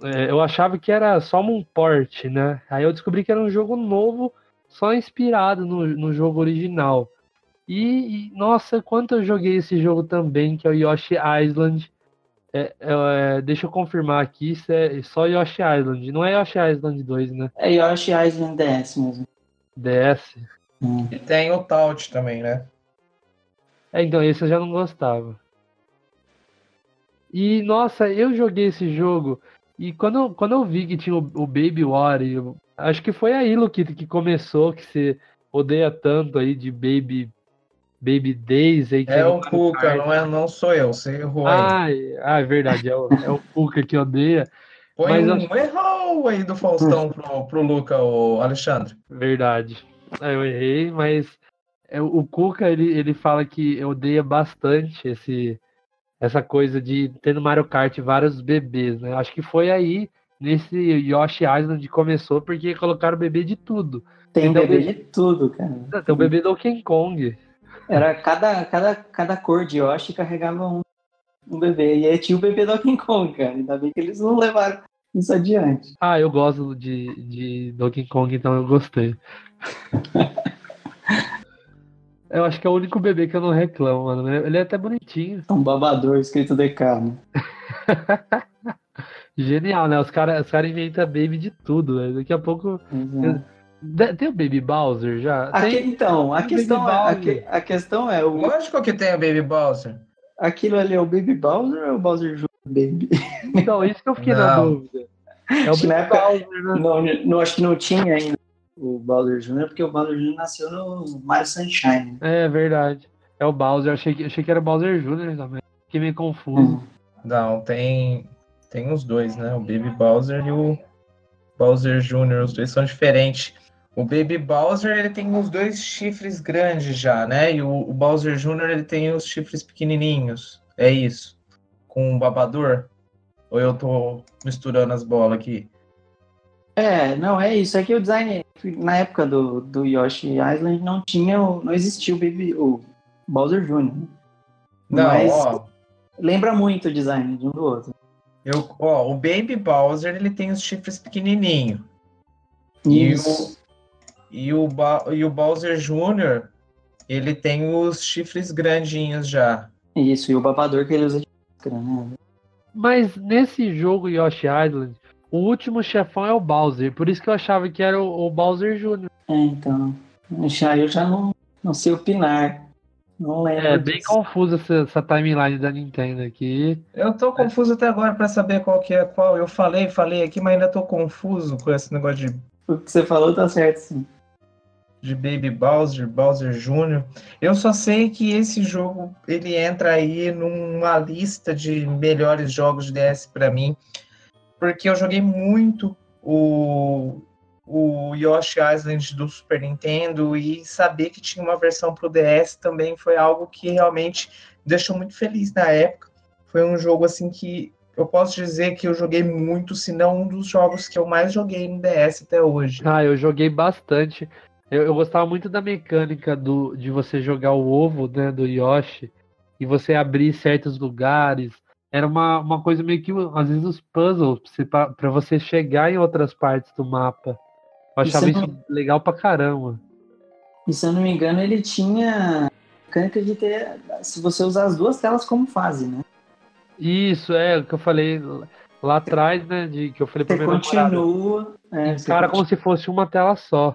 D: é, eu achava que era só um port, né? Aí eu descobri que era um jogo novo, só inspirado no, no jogo original. E, e, nossa, quanto eu joguei esse jogo também, que é o Yoshi Island. É, é, deixa eu confirmar aqui, isso é só Yoshi Island, não é Yoshi Island 2, né?
F: É Yoshi Island DS mesmo.
D: DS.
E: E tem o Taut também, né?
D: É, então, esse eu já não gostava. E, nossa, eu joguei esse jogo e quando, quando eu vi que tinha o, o Baby Water, acho que foi aí, Luquita, que começou, que você odeia tanto aí de Baby Baby Days aí. que
E: É o Cuca, não, é, não sou eu, você errou aí.
D: Ai, ah, é verdade, é o, é o Cuca que odeia.
E: Põe
D: mas
E: um
D: acho-
E: errou aí do Faustão pro, pro Luca, o Alexandre.
D: Verdade. É, Eu errei, mas é, o Cuca ele, ele fala que odeia bastante esse, essa coisa de ter no Mario Kart vários bebês, né? Acho que foi aí nesse Yoshi Island que começou porque colocaram bebê de tudo.
F: Tem
D: Então,
F: bebê de tudo, cara.
D: Tem o bebê Donkey Kong.
F: Era cada, cada, cada cor de Yoshi carregava um, um bebê. E aí tinha o bebê Donkey Kong, cara. Ainda bem que eles não levaram isso adiante.
D: Ah, eu gosto de, de Donkey Kong, então eu gostei. Eu acho que é o único bebê que eu não reclamo, mano. Ele é até bonitinho.
F: Um babador escrito DK, né?
D: Genial, né? Os caras os cara inventam baby de tudo, velho. Daqui a pouco.
F: Exato.
D: De- Tem o Baby Bowser já?
F: Aque-
D: Tem...
F: então, a questão,
D: Baby
F: é, a, a questão é, o,
E: Lógico que tem o Baby Bowser.
F: aquilo ali é o Baby Bowser ou é o Bowser Jr. Baby?
D: Então, isso que eu fiquei na
E: Não.
D: dúvida. É o
F: Acho que na
D: Baby
F: época-
D: Bowser, né?
F: Não, não, acho que não tinha ainda o Bowser Jr., porque o Bowser Jr. nasceu no Mario Sunshine.
D: É verdade. É o Bowser. Achei que, achei que era o Bowser Jr. também. Fiquei meio confuso.
E: Não, tem, tem os dois, né? O Baby Bowser e o Bowser Jr. Os dois são diferentes. O Baby Bowser, ele tem os dois chifres grandes já, né? E o, o Bowser Jr., ele tem os chifres pequenininhos. É isso. Com um babador? Ou eu tô misturando as bolas aqui?
F: É, não, é isso. É que o design, na época do, do Yoshi Island, não tinha, o- não existia o Baby, o Bowser Jr.
E: Não,
F: Mas
E: ó.
F: lembra muito o design de um do outro.
E: Eu, ó, o Baby Bowser, ele tem os chifres pequenininhos. E
F: Isso.
E: E, o, Ba- e o Bowser Jr., ele tem os chifres grandinhos já.
F: Isso, e o babador que ele usa de máscara, né?
D: Mas nesse jogo Yoshi Island, o último chefão é o Bowser. Por isso que eu achava que era o, o Bowser Jr.
F: É, então. Já, eu já não, não sei opinar. Não lembro.
D: É bem confusa essa, essa timeline da Nintendo aqui.
E: Eu tô confuso até agora pra saber qual que é qual. Eu falei, falei aqui, mas ainda tô confuso com esse negócio de.
F: O que você falou tá certo, sim.
E: De Baby Bowser, Bowser Jr. Eu só sei que esse jogo ele entra aí numa lista de melhores jogos de DS para mim, porque eu joguei muito o, o Yoshi Island do Super Nintendo e saber que tinha uma versão para o DS também foi algo que realmente deixou muito feliz na época. Foi um jogo assim que eu posso dizer que eu joguei muito, se não um dos jogos que eu mais joguei no DS até hoje.
D: Ah, eu joguei bastante. Eu, eu gostava muito da mecânica do, de você jogar o ovo né, do Yoshi e você abrir certos lugares. Era uma, uma coisa meio que, às vezes, os puzzles para você chegar em outras partes do mapa. Eu achava isso, isso legal pra caramba.
F: E se eu não me engano, ele tinha mecânica de ter. Se você usar as duas telas como fase, né?
D: Isso, é o que eu falei lá atrás, né? De, que eu falei pra
F: você continua.
D: É, cara, como se fosse uma tela só.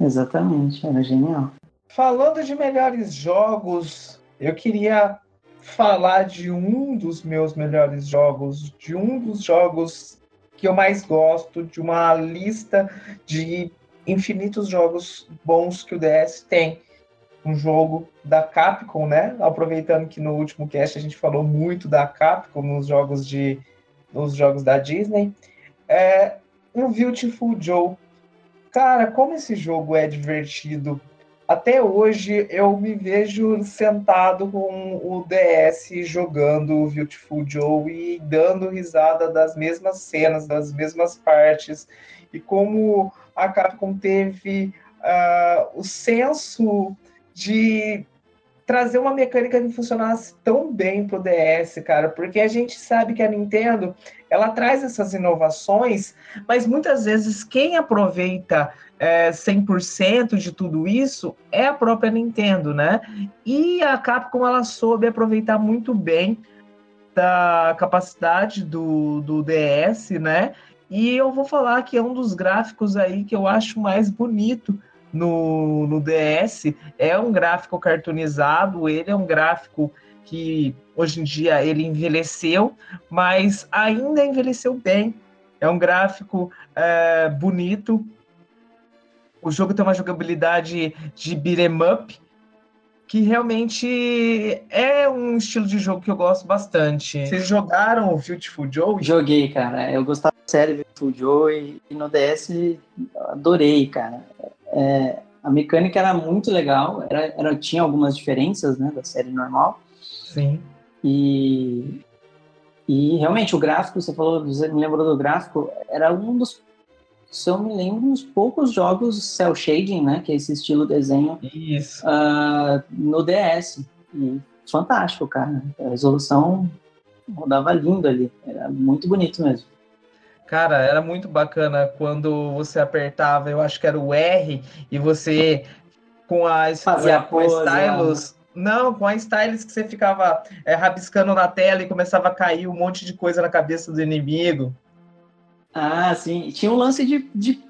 F: Exatamente, era genial.
E: Falando de melhores jogos, eu queria falar de um dos meus melhores jogos, de um dos jogos que eu mais gosto, de uma lista de infinitos jogos bons que o DS tem. Um jogo da Capcom, né? Aproveitando que no último cast a gente falou muito da Capcom nos jogos de nos jogos da Disney. É um Beautiful Joe Cara, como esse jogo é divertido. Até hoje eu me vejo sentado com o DS jogando o Beautiful Joe e dando risada das mesmas cenas, das mesmas partes. E como a Capcom teve uh, o senso de trazer uma mecânica que funcionasse tão bem pro DS, cara, porque a gente sabe que a Nintendo, ela traz essas inovações, mas muitas vezes quem aproveita é, 100% de tudo isso é a própria Nintendo, né? E a Capcom, ela soube aproveitar muito bem da capacidade do, do DS, né? E eu vou falar que é um dos gráficos aí que eu acho mais bonito no, no DS. É um gráfico cartoonizado, ele é um gráfico que hoje em dia ele envelheceu, mas ainda envelheceu bem. É um gráfico é, bonito. O jogo tem uma jogabilidade de beat'em up, que realmente é um estilo de jogo que eu gosto bastante. Vocês jogaram o Beautiful Joe?
F: Joguei, cara. Eu gostava da série Beautiful Joe e no DS adorei, cara é, a mecânica era muito legal, era, era, tinha algumas diferenças né, da série normal.
E: Sim.
F: E, e realmente o gráfico, você falou, você me lembrou do gráfico, era um dos, se eu me lembro, um dos poucos jogos cel shading, né, que é esse estilo desenho
E: Isso.
F: Uh, no DS. E fantástico, cara. A resolução rodava lindo ali, era muito bonito mesmo.
E: Cara, era muito bacana quando você apertava, eu acho que era o R, e você com a,
F: Fazia
E: com a stylus. Não, com a stylus que você ficava é, rabiscando na tela e começava a cair um monte de coisa na cabeça do inimigo.
F: Ah, sim. Tinha um lance de, de,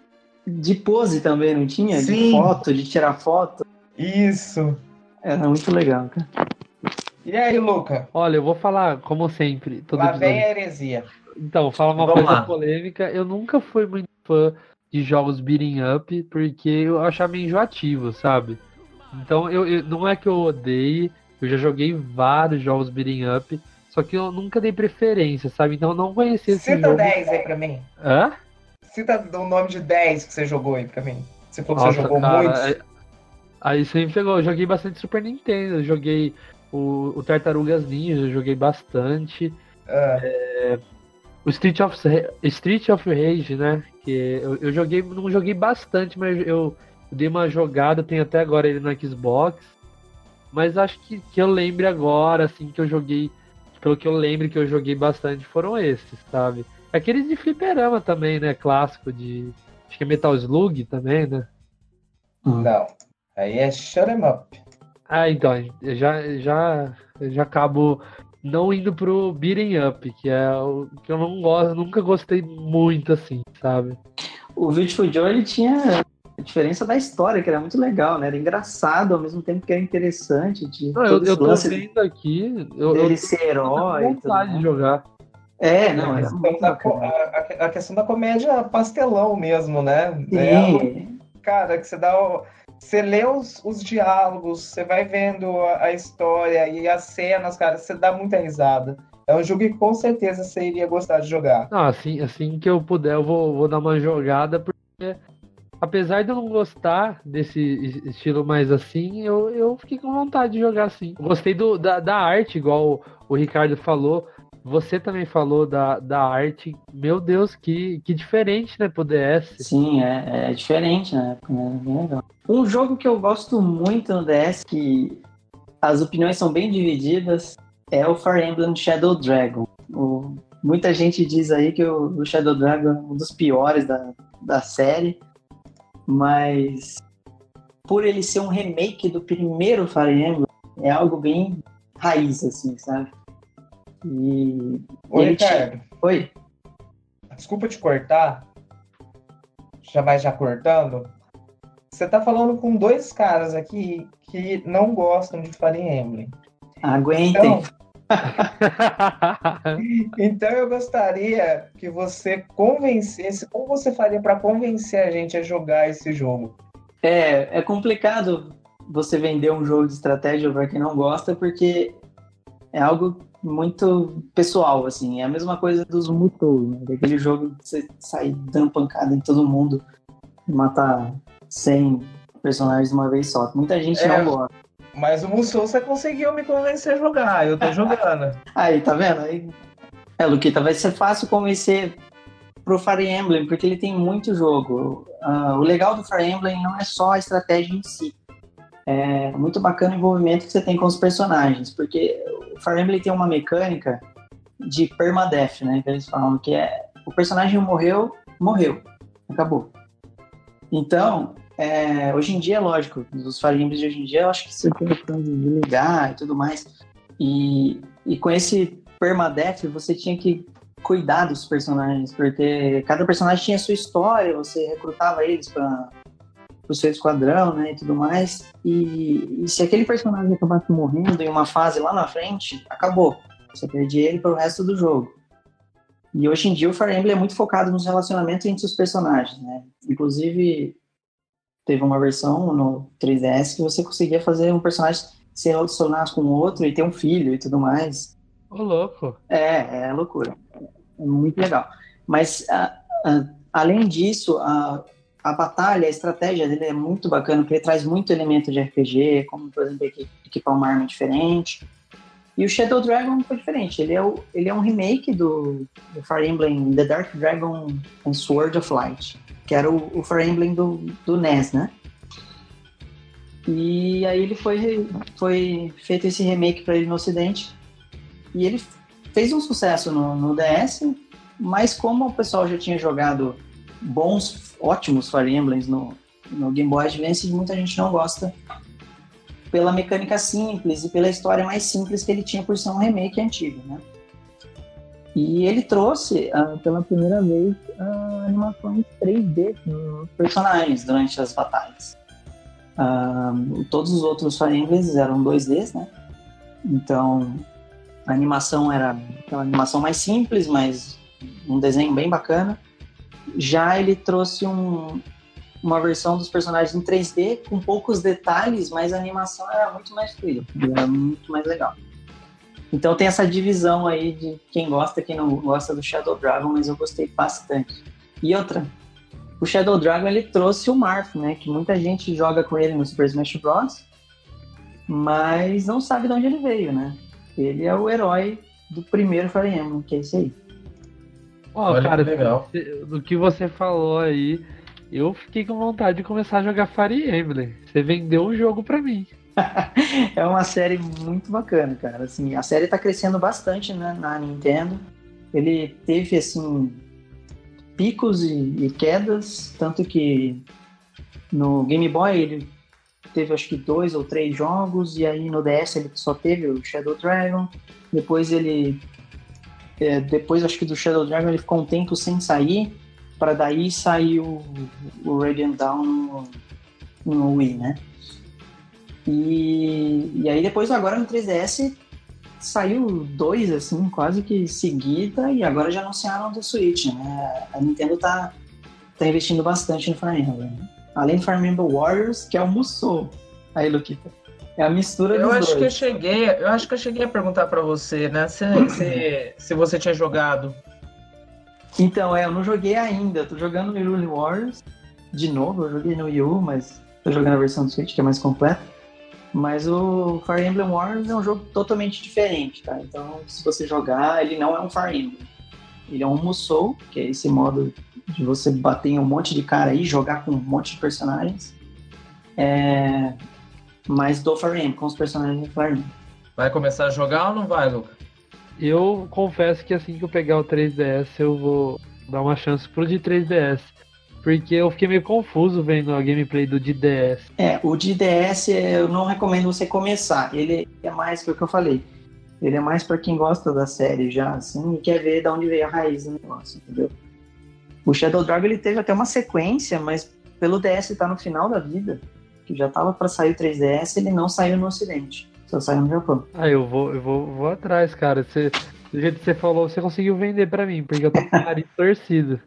F: de pose também, não tinha?
E: Sim.
F: De foto, de tirar foto.
E: Isso.
F: Era muito legal, cara.
E: E aí, Luca?
D: Olha, eu vou falar, como sempre.
E: Todo Lá vem a heresia.
D: Então, fala uma Vamos coisa lá. polêmica. Eu nunca fui muito fã de jogos beating up, porque eu achava meio enjoativo, sabe? Então, eu, eu, não é que eu odeie, eu já joguei vários jogos beating up, só que eu nunca dei preferência, sabe? Então eu não conhecia esse
E: Cita
D: jogo.
E: Cita 10 aí pra mim.
D: Hã?
E: Cita o nome de 10 que você jogou aí pra mim. Você falou que você jogou
D: cara,
E: muito.
D: Aí, aí você me pegou. Eu joguei bastante Super Nintendo, eu joguei o, o Tartarugas Ninja, eu joguei bastante.
E: Ah.
D: É, o Street of, Street of Rage, né? Que eu, eu joguei, não joguei bastante, mas eu dei uma jogada, tenho até agora ele no Xbox. Mas acho que, que eu lembre agora, assim, que eu joguei. Pelo que eu lembro que eu joguei bastante, foram esses, sabe? Aqueles de fliperama também, né? Clássico de. Acho que é Metal Slug também, né?
E: Não. Aí é Shut 'em Up.
D: Ah, então, já, já, já acabo não indo pro beating up, que é o que eu não gosto, nunca gostei muito assim, sabe?
F: O Beautiful Joe ele tinha a diferença da história, que era muito legal, né? Era engraçado ao mesmo tempo que era interessante. De
D: não, eu, eu tô vendo aqui. Eu,
F: dele
D: eu,
F: ser herói.
D: Eu vontade de jogar.
F: É, não,
E: a,
F: era
E: questão da, a, a, questão da comédia pastelão mesmo, né?
F: Sim.
E: É, cara, que você dá. o- Você lê os, os diálogos, você vai vendo a, a história e as cenas, cara, você dá muita risada. É um jogo que com certeza você iria gostar de jogar.
D: Não, assim, assim que eu puder, eu vou, vou dar uma jogada, porque apesar de eu não gostar desse es- estilo mais assim, eu, eu fiquei com vontade de jogar assim. Gostei do, da, da arte, igual o, o Ricardo falou. Você também falou da, da arte. Meu Deus, que, que diferente, né, pro DS.
F: Sim, é, é diferente, né? É legal. Um jogo que eu gosto muito no DS, que as opiniões são bem divididas, é o Fire Emblem Shadow Dragon. O- muita gente diz aí que o, o Shadow Dragon é um dos piores da, da série, mas por ele ser um remake do primeiro Fire Emblem, é algo bem raiz, assim, sabe? E
E: Ô,
F: ele tinha-
E: Ricardo,
F: Oi?
E: desculpa te cortar. Já vai já cortando. Você tá falando com dois caras aqui que não gostam de Fire Emblem.
F: Aguentem.
E: Então, então eu gostaria que você convencesse, como você faria para convencer a gente a jogar esse jogo?
F: É, é complicado você vender um jogo de estratégia para quem não gosta, porque é algo muito pessoal, assim. É a mesma coisa dos Musou, né? Daquele jogo que você sair dando pancada em todo mundo e matar 100 personagens de uma vez só. Muita gente
E: É.
F: não gosta.
E: Mas o Musou você conseguiu me convencer a jogar, eu tô jogando.
F: Aí, tá vendo? Aí... É, Luquita, vai ser fácil convencer pro Fire Emblem, porque ele tem muito jogo. Ah, o legal do Fire Emblem não é só a estratégia em si. É muito bacana o envolvimento que você tem com os personagens, porque o Fire Emblem tem uma mecânica de permadeath, né? Que eles falam que é o personagem morreu, morreu, acabou. Então, é, hoje em dia, é lógico, os Fire Emblems de hoje em dia, eu acho que você tem opção de desligar e tudo mais. E, e com esse permadeath, você tinha que cuidar dos personagens, porque cada personagem tinha sua história, você recrutava eles para o seu esquadrão, né, e tudo mais. E, e se aquele personagem acabasse morrendo em uma fase lá na frente, acabou. Você perdia ele para o resto do jogo. E hoje em dia o Fire Emblem é muito focado nos relacionamentos entre os personagens, né? Inclusive teve uma versão no 3DS que você conseguia fazer um personagem se relacionar com o outro e ter um filho e tudo mais.
D: Ô, louco.
F: É, é loucura. É muito legal. Mas, a- a- além disso, a, a batalha, a estratégia dele é muito bacana, porque ele traz muito elemento de RPG, como, por exemplo, equi- equipar uma arma diferente. E o Shadow Dragon foi diferente. Ele é, o, ele é um remake do, do Fire Emblem The Dark Dragon and Sword of Light, que era o, o Fire Emblem do, do NES, né? E aí ele foi, foi feito esse remake para ele no ocidente. E ele fez um sucesso no, no DS, mas como o pessoal já tinha jogado bons, ótimos Fire Emblems no, no Game Boy Advance, muita gente não gosta pela mecânica simples e pela história mais simples que ele tinha por ser um remake antigo, né? E ele trouxe, ah, pela primeira vez, ah, animações 3D nos personagens durante as batalhas. Ah, todos os outros Fire Emblems eram 2Ds, né? Então, a animação era aquela animação mais simples, mas um desenho bem bacana. Já ele trouxe um, uma versão dos personagens em 3D com poucos detalhes, mas a animação era muito mais fluida, era muito mais legal. Então tem essa divisão aí de quem gosta quem não gosta do Shadow Dragon, mas eu gostei bastante. E outra, o Shadow Dragon ele trouxe o Marth, né? Que muita gente joga com ele no Super Smash Bros. Mas não sabe de onde ele veio, né? Ele é o herói do primeiro Fire Emblem, que é esse aí.
D: Ó,
E: Olha
D: cara,
E: que legal.
D: do que você falou aí, eu fiquei com vontade de começar a jogar Fire Emblem. Você vendeu um jogo pra mim.
F: É uma série muito bacana, cara. Assim, a série tá crescendo bastante né, na Nintendo. Ele teve, assim, picos e, e quedas, tanto que no Game Boy ele teve acho que dois ou três jogos, e aí no DS ele só teve o Shadow Dragon. Depois ele. É, depois acho que do Shadow Dragon ele ficou um tempo sem sair, para daí sair o, o Radiant Dawn no, no Wii, né? E, e aí depois agora no 3DS saiu dois assim, quase que seguida, e agora já anunciaram do Switch, né? A Nintendo tá, tá investindo bastante no Fire Emblem. né? além do Fire Emblem Warriors, que é o Musou. Aí, Luquita. É a mistura
E: Eu
F: dos
E: acho que eu
F: dois.
E: cheguei, eu acho que eu cheguei a perguntar pra você, né? Se, se, se você tinha jogado.
F: Então, é, eu não joguei ainda. Eu tô jogando no Hyrule Warriors de novo. Eu joguei no Wii U, mas tô jogando a versão do Switch, que é mais completa. Mas o Fire Emblem Warriors é um jogo totalmente diferente, tá? Então, se você jogar, ele não é um Fire Emblem. Ele é um Musou, que é esse modo de você bater em um monte de cara aí, jogar com um monte de personagens. É... Mas do Fire Emblem, com os personagens do Fire Emblem.
E: Vai começar a jogar ou não vai, Luca?
D: Eu confesso que assim que eu pegar o 3DS, eu vou dar uma chance pro de 3DS. Porque eu fiquei meio confuso vendo a gameplay do de DS.
F: É, o de DS eu não recomendo você começar. Ele é mais que o que eu falei. Ele é mais pra quem gosta da série já, assim, e quer ver de onde veio a raiz do negócio, entendeu? O Shadow Dragon ele teve até uma sequência, mas pelo DS tá no final da vida, que já tava pra sair o 3DS, ele não saiu no Ocidente, só saiu no Japão.
D: Ah, eu vou, eu vou, vou atrás, cara. Você, do jeito que você falou, você conseguiu vender pra mim, porque eu tô com o nariz torcido.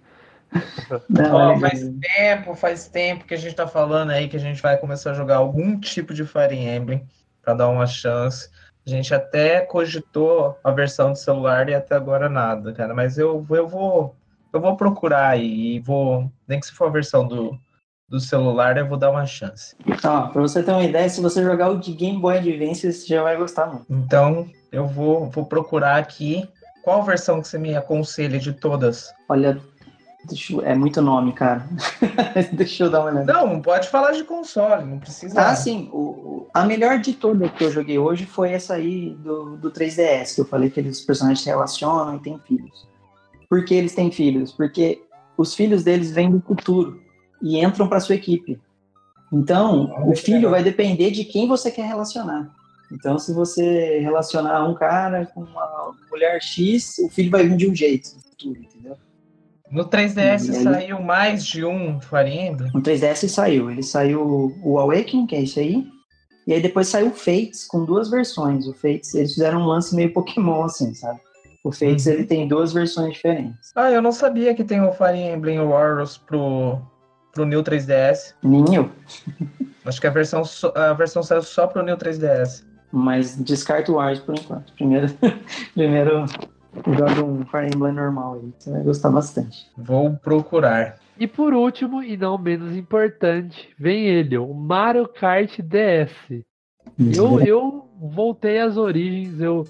F: Não, ele-
E: faz tempo, faz tempo que a gente tá falando aí que a gente vai começar a jogar algum tipo de Fire Emblem pra dar uma chance. A gente até cogitou a versão de celular e até agora nada, cara. Mas eu, eu vou eu vou procurar aí e vou. Nem que se for a versão do, do celular, eu vou dar uma chance.
F: Ó, pra você ter uma ideia, se você jogar o de Game Boy Advance, você já vai gostar muito.
E: Então, eu vou, vou procurar aqui. Qual versão que você me aconselha de todas?
F: Olha, eu- é muito nome, cara. deixa eu dar uma olhada.
E: Não, pode falar de console, não precisa.
F: Ah, sim. O, o- a melhor de todas que eu joguei hoje foi essa aí do, do 3DS, que eu falei que eles, os personagens se relacionam e têm filhos. Por que eles têm filhos? Porque os filhos deles vêm do futuro e entram para sua equipe. Então, o filho vai depender de quem você quer relacionar. Então, se você relacionar um cara com uma mulher X, o filho vai vir de um jeito no futuro, entendeu?
E: No 3DS
F: E aí?
E: saiu mais de um Fire Emblem.
F: No 3DS saiu. Ele saiu o Awakening, que é esse aí. E aí depois saiu o Fates com duas versões. O Fates, eles fizeram um lance meio Pokémon, assim, sabe? O Fates,
E: Uhum.
F: ele tem duas versões diferentes.
E: Ah, eu não sabia que tem o Fire Emblem Warriors pro, pro New 3DS.
F: Nem eu.
E: Acho que a versão, só- a versão saiu só pro New 3DS.
F: Mas descarta o Wars por enquanto. Primeiro, primeiro joga um Fire Emblem normal aí. Você vai gostar bastante.
E: Vou procurar.
D: E por último, e não menos importante, vem ele, o Mario Kart DS. Eu, eu voltei às origens, eu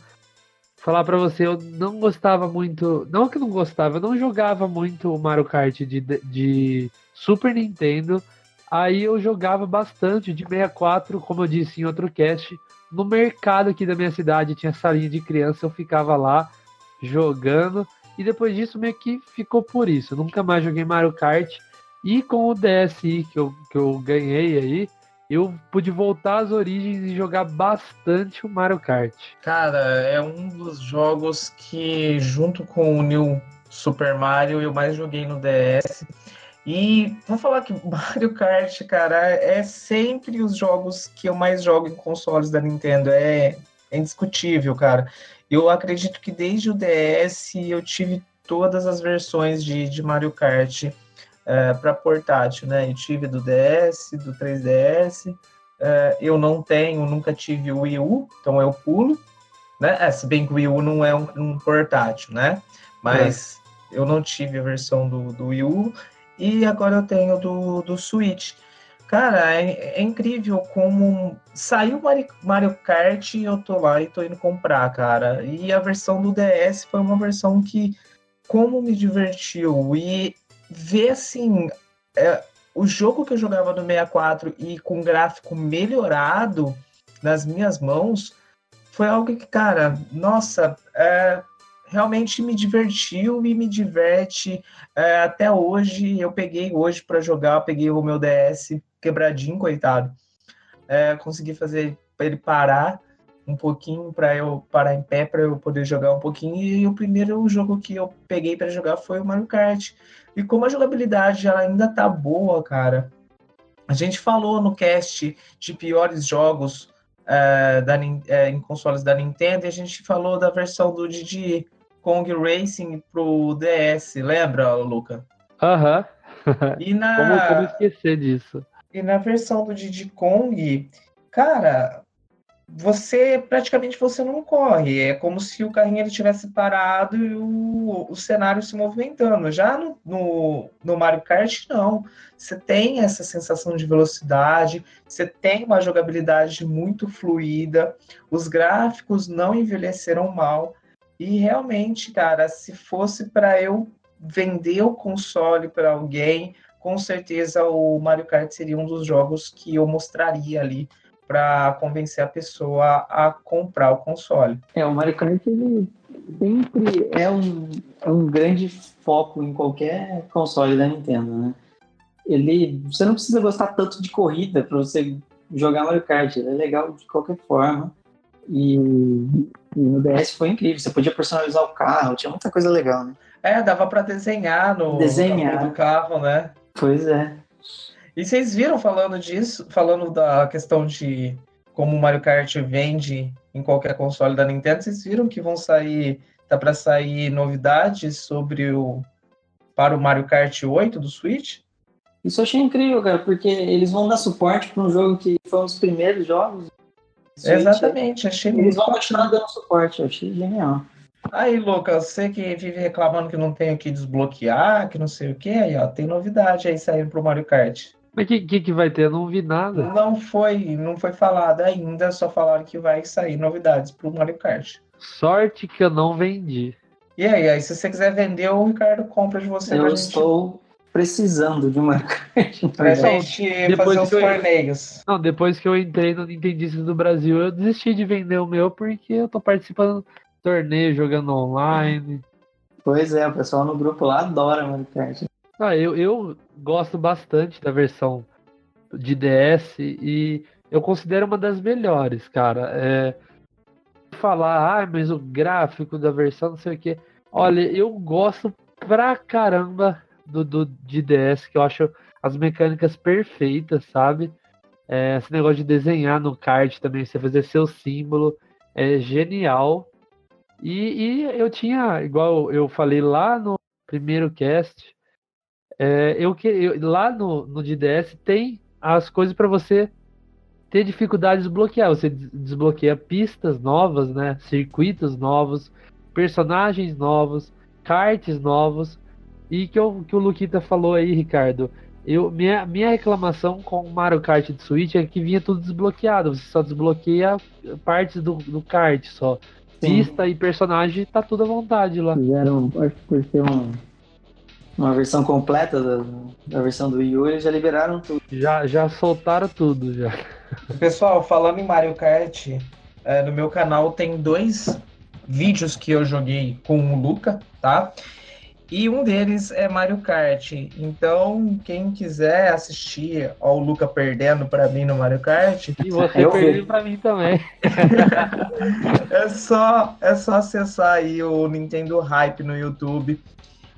D: falar pra você, eu não gostava muito, não que não gostava, eu não jogava muito o Mario Kart de, de Super Nintendo. Aí eu jogava bastante de 64, como eu disse em outro cast, no mercado aqui da minha cidade tinha salinha de criança, eu ficava lá jogando. E depois disso meio que ficou por isso. Eu nunca mais joguei Mario Kart. E com o DSi que eu, que eu ganhei aí, eu pude voltar às origens e jogar bastante o Mario Kart.
E: Cara, é um dos jogos que, junto com o New Super Mario, eu mais joguei no DS. E vou falar que Mario Kart, cara, é sempre os jogos que eu mais jogo em consoles da Nintendo. É, é indiscutível, cara. Eu acredito que desde o DS eu tive todas as versões de, de Mario Kart para portátil, né? Eu tive do DS, do 3DS. É, eu não tenho, nunca tive o Wii U, então eu pulo. Né? É, se bem que o Wii U não é um, um portátil, né? Mas eu não tive a versão do, do Wii U e agora eu tenho do, do Switch. Cara, é, é incrível como saiu Mario, Mario Kart e eu tô lá e tô indo comprar, cara. E a versão do DS foi uma versão que, como me divertiu e ver assim, é, o jogo que eu jogava no 64 e com gráfico melhorado nas minhas mãos foi algo que, cara, nossa, é, realmente me divertiu e me diverte é, até hoje. Eu peguei hoje para jogar, peguei o meu DS quebradinho, coitado. É, consegui fazer ele parar um pouquinho para eu parar em pé para eu poder jogar um pouquinho. E o primeiro jogo que eu peguei para jogar foi o Mario Kart. E como a jogabilidade ela ainda tá boa, cara. A gente falou no cast de piores jogos é, da, é, em consoles da Nintendo e a gente falou da versão do Diddy Kong Racing pro DS, lembra, Luca?
D: Aham.
E: E na...
D: Como, como esquecer disso?
E: E na versão do Diddy Kong, cara, você praticamente você não corre. É como se o carrinho ele tivesse parado e o, o cenário se movimentando. Já no, no, no, Mario Kart, não. Você tem essa sensação de velocidade, você tem uma jogabilidade muito fluida, os gráficos não envelheceram mal. E realmente, cara, se fosse para eu vender o console para alguém, com certeza o Mario Kart seria um dos jogos que eu mostraria ali para convencer a pessoa a comprar o console.
F: É, o Mario Kart ele sempre é um, é um grande foco em qualquer console da Nintendo, né? Ele, você não precisa gostar tanto de corrida para você jogar Mario Kart, ele é legal de qualquer forma. E, e, no DS foi incrível, você podia personalizar o carro, tinha muita coisa legal, né?
E: É, dava para desenhar no
F: desenhar.
E: no carro, né?
F: Pois é.
E: E vocês viram falando disso, falando da questão de como o Mario Kart vende em qualquer console da Nintendo, vocês viram que vão sair, tá para sair novidades sobre o para o Mario Kart 8 do Switch?
F: Isso eu achei incrível, cara, porque eles vão dar suporte para um jogo que foi um dos primeiros jogos.
E: Switch, Exatamente, achei
F: Eles vão continuar dando suporte, eu achei genial.
E: Aí, Lucas, você que vive reclamando que não tem o que desbloquear, que não sei o que, aí, ó, tem novidade aí saindo pro Mario Kart.
D: Mas o que, que, que, vai ter? Eu não vi nada.
E: Não foi, não foi falado ainda, só falaram que vai sair novidades pro Mario Kart.
D: Sorte que eu não vendi.
E: E aí, aí se você quiser vender, o Ricardo compra de você.
F: Eu estou gente... precisando de uma Kart.
E: Pra gente depois fazer os torneios.
D: Não, depois que eu entrei no Nintendistas do Brasil, eu desisti de vender o meu porque eu tô participando do torneio, jogando online.
F: Pois é, o pessoal no grupo lá adora Kart.
D: Ah, eu, eu gosto bastante da versão de DS e eu considero uma das melhores, cara. É, falar, ah, mas o gráfico da versão, não sei o que. Olha, eu gosto pra caramba do, do de DS, que eu acho as mecânicas perfeitas, sabe? É, esse negócio de desenhar no kart também, você fazer seu símbolo, é genial. E, e eu tinha, igual eu falei lá no primeiro cast, é, eu, eu, lá no, no DDS tem as coisas para você ter dificuldade de desbloquear. Você desbloqueia pistas novas, né? Circuitos novos, personagens novos, cartes novos. E que, eu, que o Luquita falou aí, Ricardo. Eu, minha, minha reclamação com o Mario Kart de Switch é que vinha tudo desbloqueado. Você só desbloqueia partes do, do kart só. Sim. Pista e personagem tá tudo à vontade lá.
F: Fizeram, acho que por ser um uma versão completa da, da versão do Wii U, eles já liberaram tudo.
D: Já, já soltaram tudo, já.
E: Pessoal, falando em Mario Kart, é, no meu canal tem dois vídeos que eu joguei com o Luca, tá? E um deles é Mario Kart. Então, quem quiser assistir ao Luca perdendo para mim no Mario Kart.
D: E você perdendo para mim também.
E: é, só, é só acessar aí o Nintendo Hype no YouTube.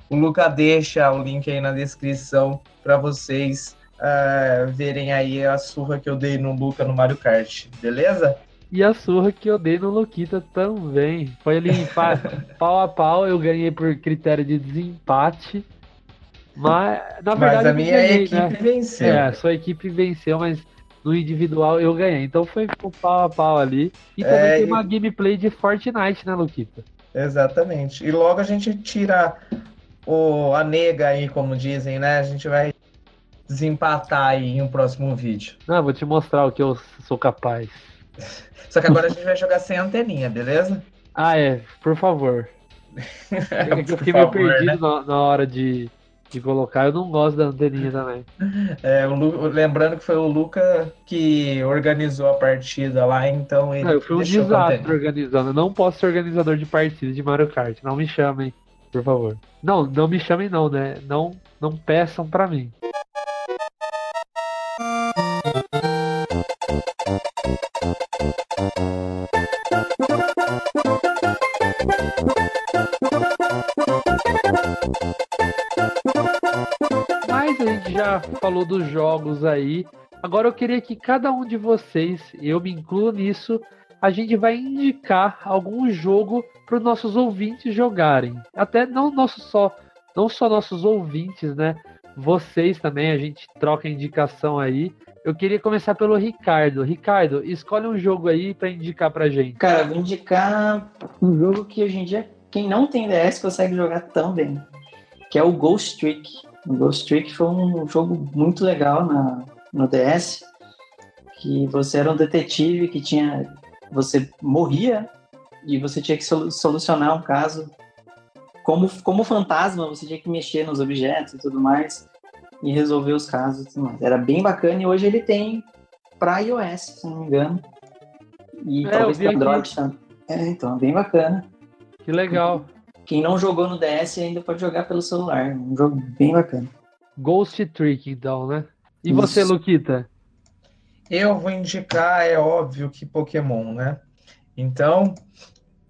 E: O Luca deixa o link aí na descrição para vocês uh, verem aí a surra que eu dei no Luca no Mario Kart, beleza?
D: E a surra que eu dei no Luquita também. Foi ali pau a pau, eu ganhei por critério de desempate. Mas, na verdade,
E: mas a minha ganhei, equipe né? venceu.
D: É, a sua equipe venceu, mas no individual eu ganhei. Então foi o pau a pau ali. E também é, tem uma e... gameplay de Fortnite, né, Luquita?
E: Exatamente. E logo a gente tira o, a nega aí, como dizem, né? A gente vai desempatar aí em um próximo vídeo.
D: Não, vou te mostrar o que eu sou capaz.
E: Só que agora a gente vai jogar sem anteninha, beleza?
D: Ah, é, por favor. Eu fiquei meio perdido né? na, na, hora de, de colocar, eu não gosto da anteninha também.
E: É, Lu, lembrando que foi o Luca que organizou a partida lá, então ele.
D: Não, eu fui um desastre organizando. Eu não posso ser organizador de partida de Mario Kart, não me chamem por favor. Não, não me chamem não, né? Não, não peçam para mim. Mas a gente já falou dos jogos aí. Agora eu queria que cada um de vocês, eu me incluo nisso, a gente vai indicar algum jogo para os nossos ouvintes jogarem. Até não nosso só, não só nossos ouvintes, né? Vocês também, a gente troca indicação aí. Eu queria começar pelo Ricardo. Ricardo, escolhe um jogo aí para indicar pra gente.
F: Cara, vou indicar um jogo que hoje em dia quem não tem DS consegue jogar tão bem, que é o Ghost Trick. O Ghost Trick foi um jogo muito legal na, no DS, que você era um detetive que tinha, você morria e você tinha que solucionar um caso como como fantasma, você tinha que mexer nos objetos e tudo mais e resolver os casos e tudo mais. Era bem bacana e hoje ele tem para iOS, se não me engano. E
D: É,
F: talvez para. Android também. É, então, é bem bacana.
D: Que legal.
F: Quem não jogou no DS ainda pode jogar pelo celular. É Um jogo bem bacana.
D: Ghost Trick, então, né? E
F: Isso.
D: você, Luquita?
E: Eu vou indicar, é óbvio que Pokémon, né? Então,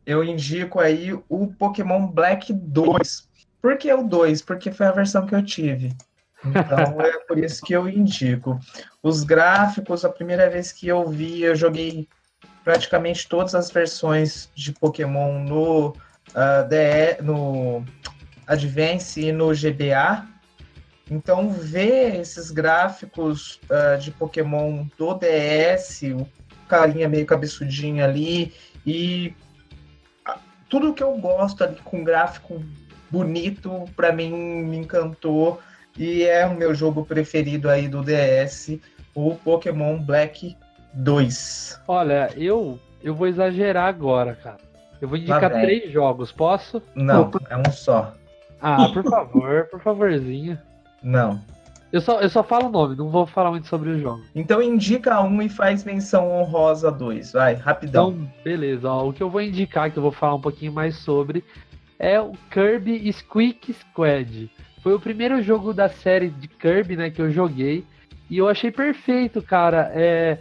E: eu indico aí o Pokémon Black 2. Por que o 2? Porque foi a versão que eu tive. Então, é por isso que eu indico. Os gráficos, a primeira vez que eu vi, eu joguei praticamente todas as versões de Pokémon no, ah, DE, no Advance e no GBA. Então, ver esses gráficos ah, de Pokémon do DS, o carinha meio cabeçudinho ali, e tudo que eu gosto ali com gráfico bonito, para mim me encantou, e é o meu jogo preferido aí do DS, o Pokémon Black 2.
D: Olha, eu eu vou exagerar agora, cara. Eu vou indicar três jogos, posso?
E: Não, é um só.
D: Ah, por favor, por favorzinho.
E: Não.
D: Eu só, eu só falo o nome, não vou falar muito sobre o jogo.
E: Então indica um e faz menção honrosa dois. Vai, rapidão.
D: Então, beleza. Ó, o que eu vou indicar, que eu vou falar um pouquinho mais sobre, é o Kirby Squeak Squad. Foi o primeiro jogo da série de Kirby, né, que eu joguei. E eu achei perfeito, cara. É,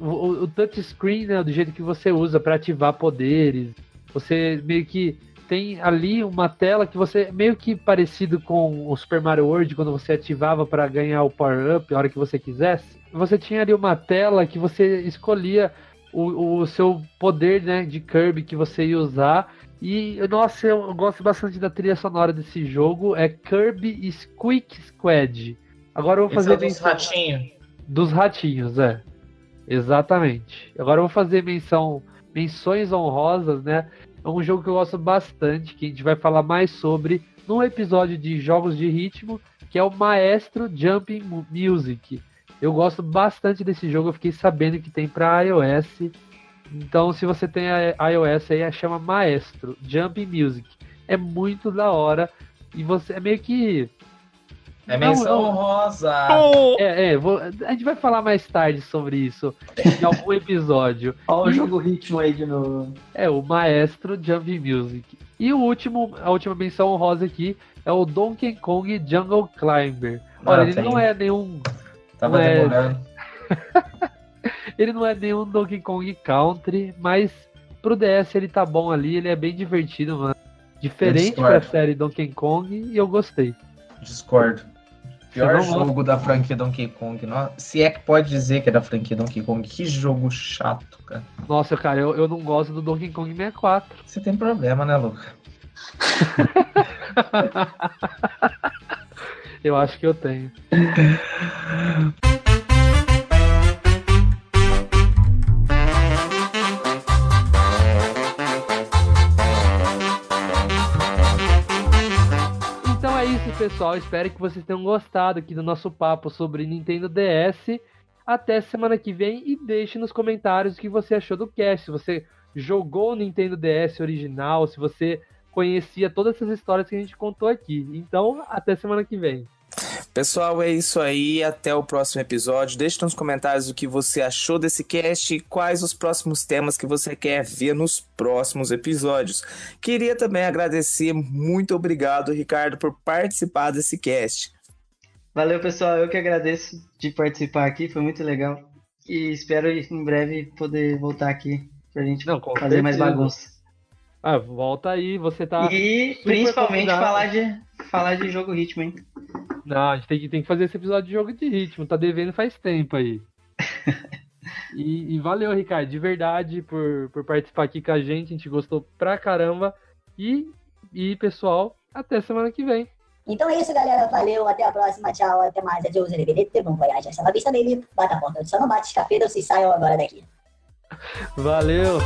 D: o, o- o touchscreen, né, do jeito que você usa para ativar poderes. Você meio que tem ali uma tela que você meio que parecido com o Super Mario World quando você ativava para ganhar o power up a hora que você quisesse. Você tinha ali uma tela que você escolhia o, o seu poder né, de Kirby que você ia usar. E, nossa, eu gosto bastante da trilha sonora desse jogo. É Kirby Squeak Squad. Agora eu vou
E: Esse é
D: fazer
E: dos
D: menção-
E: ratinhos.
D: dos ratinhos, é. Exatamente. Agora eu vou fazer menção, menções honrosas, né? É um jogo que eu gosto bastante, que a gente vai falar mais sobre num episódio de jogos de ritmo, que é o Maestro Jumping Mu- Music. Eu gosto bastante desse jogo, eu fiquei sabendo que tem para iOS. Então, se você tem a iOS aí, chama Maestro Jumping Music. É muito da hora e você é meio que
E: É menção
D: não.
E: honrosa.
D: é, é, vou- a gente vai falar mais tarde sobre isso em algum episódio.
F: Olha o jogo ritmo aí de novo.
D: É o Maestro Jump Music. E o último, a última menção honrosa aqui é o Donkey Kong Jungle Climber. Olha,
E: Ah,
D: ele
E: tem.
D: não é nenhum,
E: Tava
D: Não é-
E: demorando.
D: ele não é nenhum Donkey Kong Country, mas pro DS ele tá bom ali, ele é bem divertido, mano. Diferente da série Donkey Kong e eu gostei.
E: Discordo. Pior jogo da franquia Donkey Kong. No- Se é que pode dizer que é da franquia Donkey Kong. Que jogo chato, cara.
D: Nossa, cara, eu, eu não gosto do Donkey Kong 64.
E: Você tem problema, né, Luca?
D: Eu acho que eu tenho. pessoal. Espero que vocês tenham gostado aqui do nosso papo sobre Nintendo DS. Até semana que vem e deixe nos comentários o que você achou do cast. Se você jogou o Nintendo DS original, se você conhecia todas essas histórias que a gente contou aqui. Então, até semana que vem.
H: Pessoal, é isso aí. Até o próximo episódio. Deixe nos comentários o que você achou desse cast e quais os próximos temas que você quer ver nos próximos episódios. Queria também agradecer, muito obrigado, Ricardo, por participar desse cast.
G: Valeu, pessoal. Eu que agradeço de participar aqui, foi muito legal. E espero em breve poder voltar aqui pra gente
D: Não,
G: fazer mais
D: certeza.
G: bagunça.
D: Ah, volta aí, você tá.
G: e principalmente
D: convidado.
G: falar de, falar de jogo ritmo, hein?
D: Não, a gente tem que, tem que fazer esse episódio de jogo de ritmo, tá devendo faz tempo aí. e, e valeu, Ricardo, de verdade, por, por participar aqui com a gente, a gente gostou pra caramba. E, e pessoal, até semana que vem.
I: Então é isso, galera. Valeu, até a próxima. Tchau, até mais. Adiós, Levelete. Bom voyage. Essa é vista, baby. Bata a porta. Só não bate escapeira, vocês saiam agora daqui.
D: Valeu!